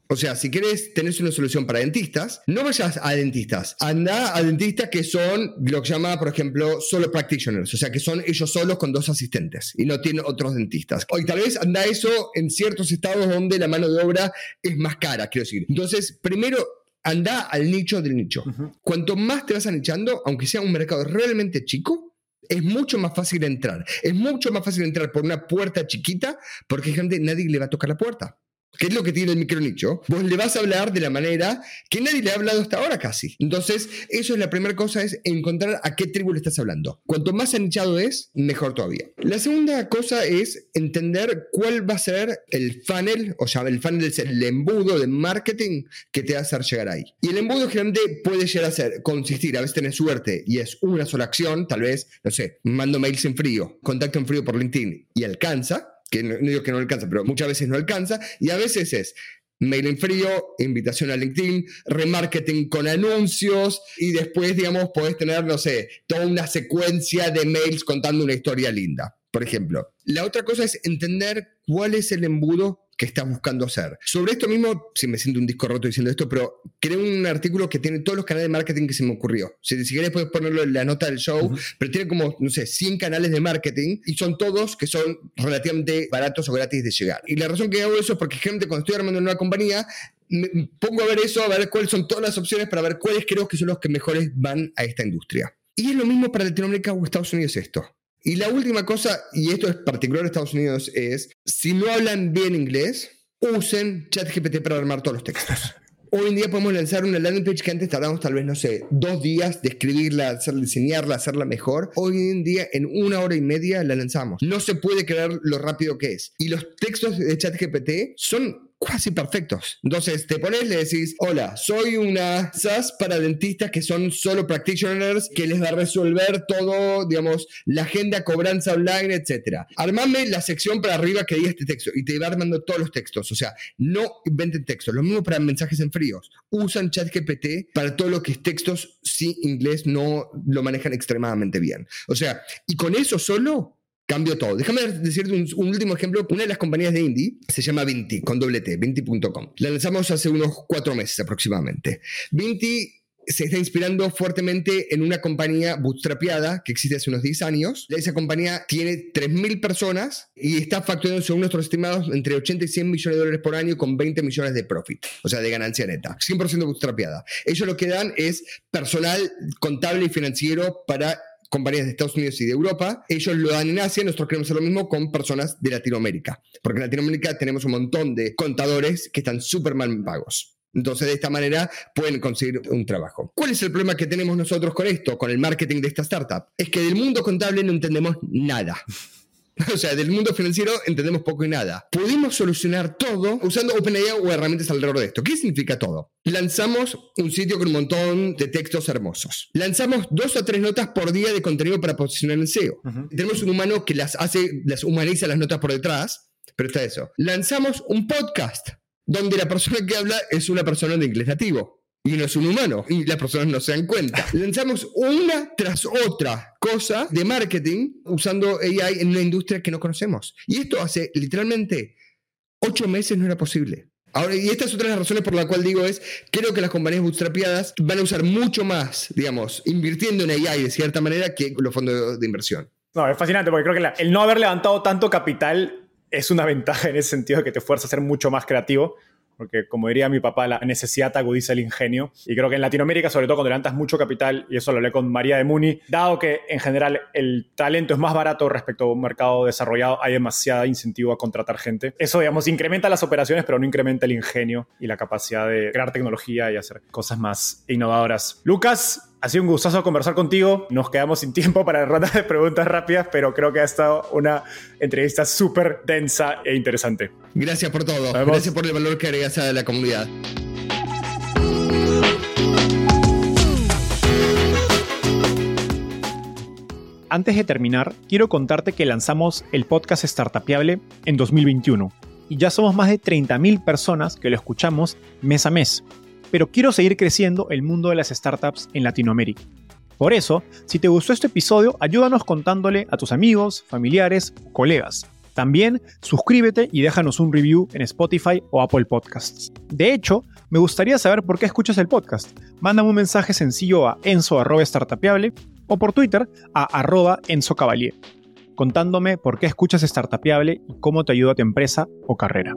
O sea, si quieres tener una solución para dentistas, no vayas a dentistas. Anda a dentistas que son lo que llama, por ejemplo, solo practitioners. O sea, que son ellos solos con dos asistentes y no tienen otros dentistas. O tal vez anda eso en ciertos estados donde la mano de obra es más cara, quiero decir. Entonces, primero anda al nicho del nicho. Cuanto más te vas anichando, aunque sea un mercado realmente chico, es mucho más fácil entrar. Es mucho más fácil entrar por una puerta chiquita porque gente nadie le va a tocar la puerta. Que es lo que tiene el micronicho, vos le vas a hablar de la manera que nadie le ha hablado hasta ahora casi. Entonces, eso es la primera cosa, es encontrar a qué tribu le estás hablando. Cuanto más anichado es, mejor todavía. La segunda cosa es entender cuál va a ser el funnel, o sea, el funnel es el embudo de marketing que te va a hacer llegar ahí. Y el embudo generalmente puede llegar a ser, consistir, a veces tenés suerte y es una sola acción, tal vez, no sé, mando mails en frío, contacto en frío por LinkedIn y alcanza, que no, digo que no alcanza, pero muchas veces no alcanza, y a veces es mail en frío, invitación a LinkedIn, remarketing con anuncios y después, digamos, podés tener, no sé, toda una secuencia de mails contando una historia linda, por ejemplo. La otra cosa es entender cuál es el embudo que estás buscando hacer. Sobre esto mismo, si me siento un disco roto diciendo esto, pero creo un artículo que tiene todos los canales de marketing que se me ocurrió. Si, si querés puedes ponerlo en la nota del show, pero tiene como, no sé, 100 canales de marketing y son todos que son relativamente baratos o gratis de llegar. Y la razón que hago eso es porque gente cuando estoy armando una nueva compañía, me pongo a ver eso, a ver cuáles son todas las opciones para ver cuáles creo que son los que mejores van a esta industria. Y es lo mismo para Latinoamérica o Estados Unidos esto. Y la última cosa, y esto es particular en Estados Unidos, es si no hablan bien inglés, usen ChatGPT para armar todos los textos. Hoy en día podemos lanzar una landing page que antes tardamos tal vez, no sé, dos días de escribirla, hacerla, diseñarla, hacerla mejor. Hoy en día, en una hora y media, la lanzamos. No se puede creer lo rápido que es. Y los textos de ChatGPT son casi perfectos. Entonces te pones, le decís, hola, soy una SaaS para dentistas que son solo practitioners, que les va a resolver todo, digamos, la agenda, cobranza online, etc. Armame la sección para arriba que diga este texto y te va armando todos los textos. O sea, no inventen textos. Lo mismo para mensajes en fríos. Usan ChatGPT para todo lo que es textos si inglés no lo manejan extremadamente bien. O sea, y con eso solo Cambio todo. Déjame decirte un, último ejemplo. Una de las compañías de indie se llama Vinti, con doble T, Vinti.com. La lanzamos hace unos cuatro meses aproximadamente. Vinti se está inspirando fuertemente en una compañía bootstrapeada que existe hace unos 10 años. Esa compañía tiene 3.000 personas y está facturando, según nuestros estimados, entre 80 y 100 millones de dólares por año con 20 millones de profit, o sea, de ganancia neta. 100% bootstrapeada. Ellos lo que dan es personal contable y financiero para compañías de Estados Unidos y de Europa, ellos lo dan en Asia, nosotros queremos hacer lo mismo con personas de Latinoamérica, porque en Latinoamérica tenemos un montón de contadores que están súper mal pagos. Entonces, de esta manera pueden conseguir un trabajo. ¿Cuál es el problema que tenemos nosotros con esto, con el marketing de esta startup? Es que del mundo contable no entendemos nada. O sea, del mundo financiero entendemos poco y nada. Pudimos solucionar todo usando OpenAI o herramientas alrededor de esto. ¿Qué significa todo? Lanzamos un sitio con un montón de textos hermosos. Lanzamos dos o tres notas por día de contenido para posicionar en SEO. Tenemos un humano que las hace, las humaniza las notas por detrás, pero está eso. Lanzamos un podcast donde la persona que habla es una persona de inglés nativo y no es un humano y las personas no se dan cuenta. Lanzamos una tras otra cosa de marketing usando AI en una industria que no conocemos. Y esto hace literalmente ocho meses no era posible. Ahora, y esta es otra de las razones por la cual digo es, creo que las compañías bootstrapeadas van a usar mucho más, digamos, invirtiendo en AI de cierta manera que los fondos de inversión. No, es fascinante porque creo que el no haber levantado tanto capital es una ventaja en ese sentido de que te fuerza a ser mucho más creativo porque como diría mi papá, la necesidad agudiza el ingenio. Y creo que en Latinoamérica, sobre todo cuando levantas mucho capital, y eso lo hablé con María de Muni, dado que en general el talento es más barato respecto a un mercado desarrollado, hay demasiada incentivo a contratar gente. Eso, digamos, incrementa las operaciones, pero no incrementa el ingenio y la capacidad de crear tecnología y hacer cosas más innovadoras. Lucas, ha sido un gustazo conversar contigo. Nos quedamos sin tiempo para rondas de preguntas rápidas, pero creo que ha estado una entrevista súper densa e interesante. Gracias por todo. Gracias por el valor que agregas a la comunidad. Antes de terminar, quiero contarte que lanzamos el podcast Startupiable en 2021 y ya somos más de 30.000 personas que lo escuchamos mes a mes pero quiero seguir creciendo el mundo de las startups en Latinoamérica. Por eso, si te gustó este episodio, ayúdanos contándole a tus amigos, familiares, colegas. También suscríbete y déjanos un review en Spotify o Apple Podcasts. De hecho, me gustaría saber por qué escuchas el podcast. Mándame un mensaje sencillo a enzo.startapeable o por Twitter a arroba enzocavalier, contándome por qué escuchas Startapeable y cómo te ayuda tu empresa o carrera.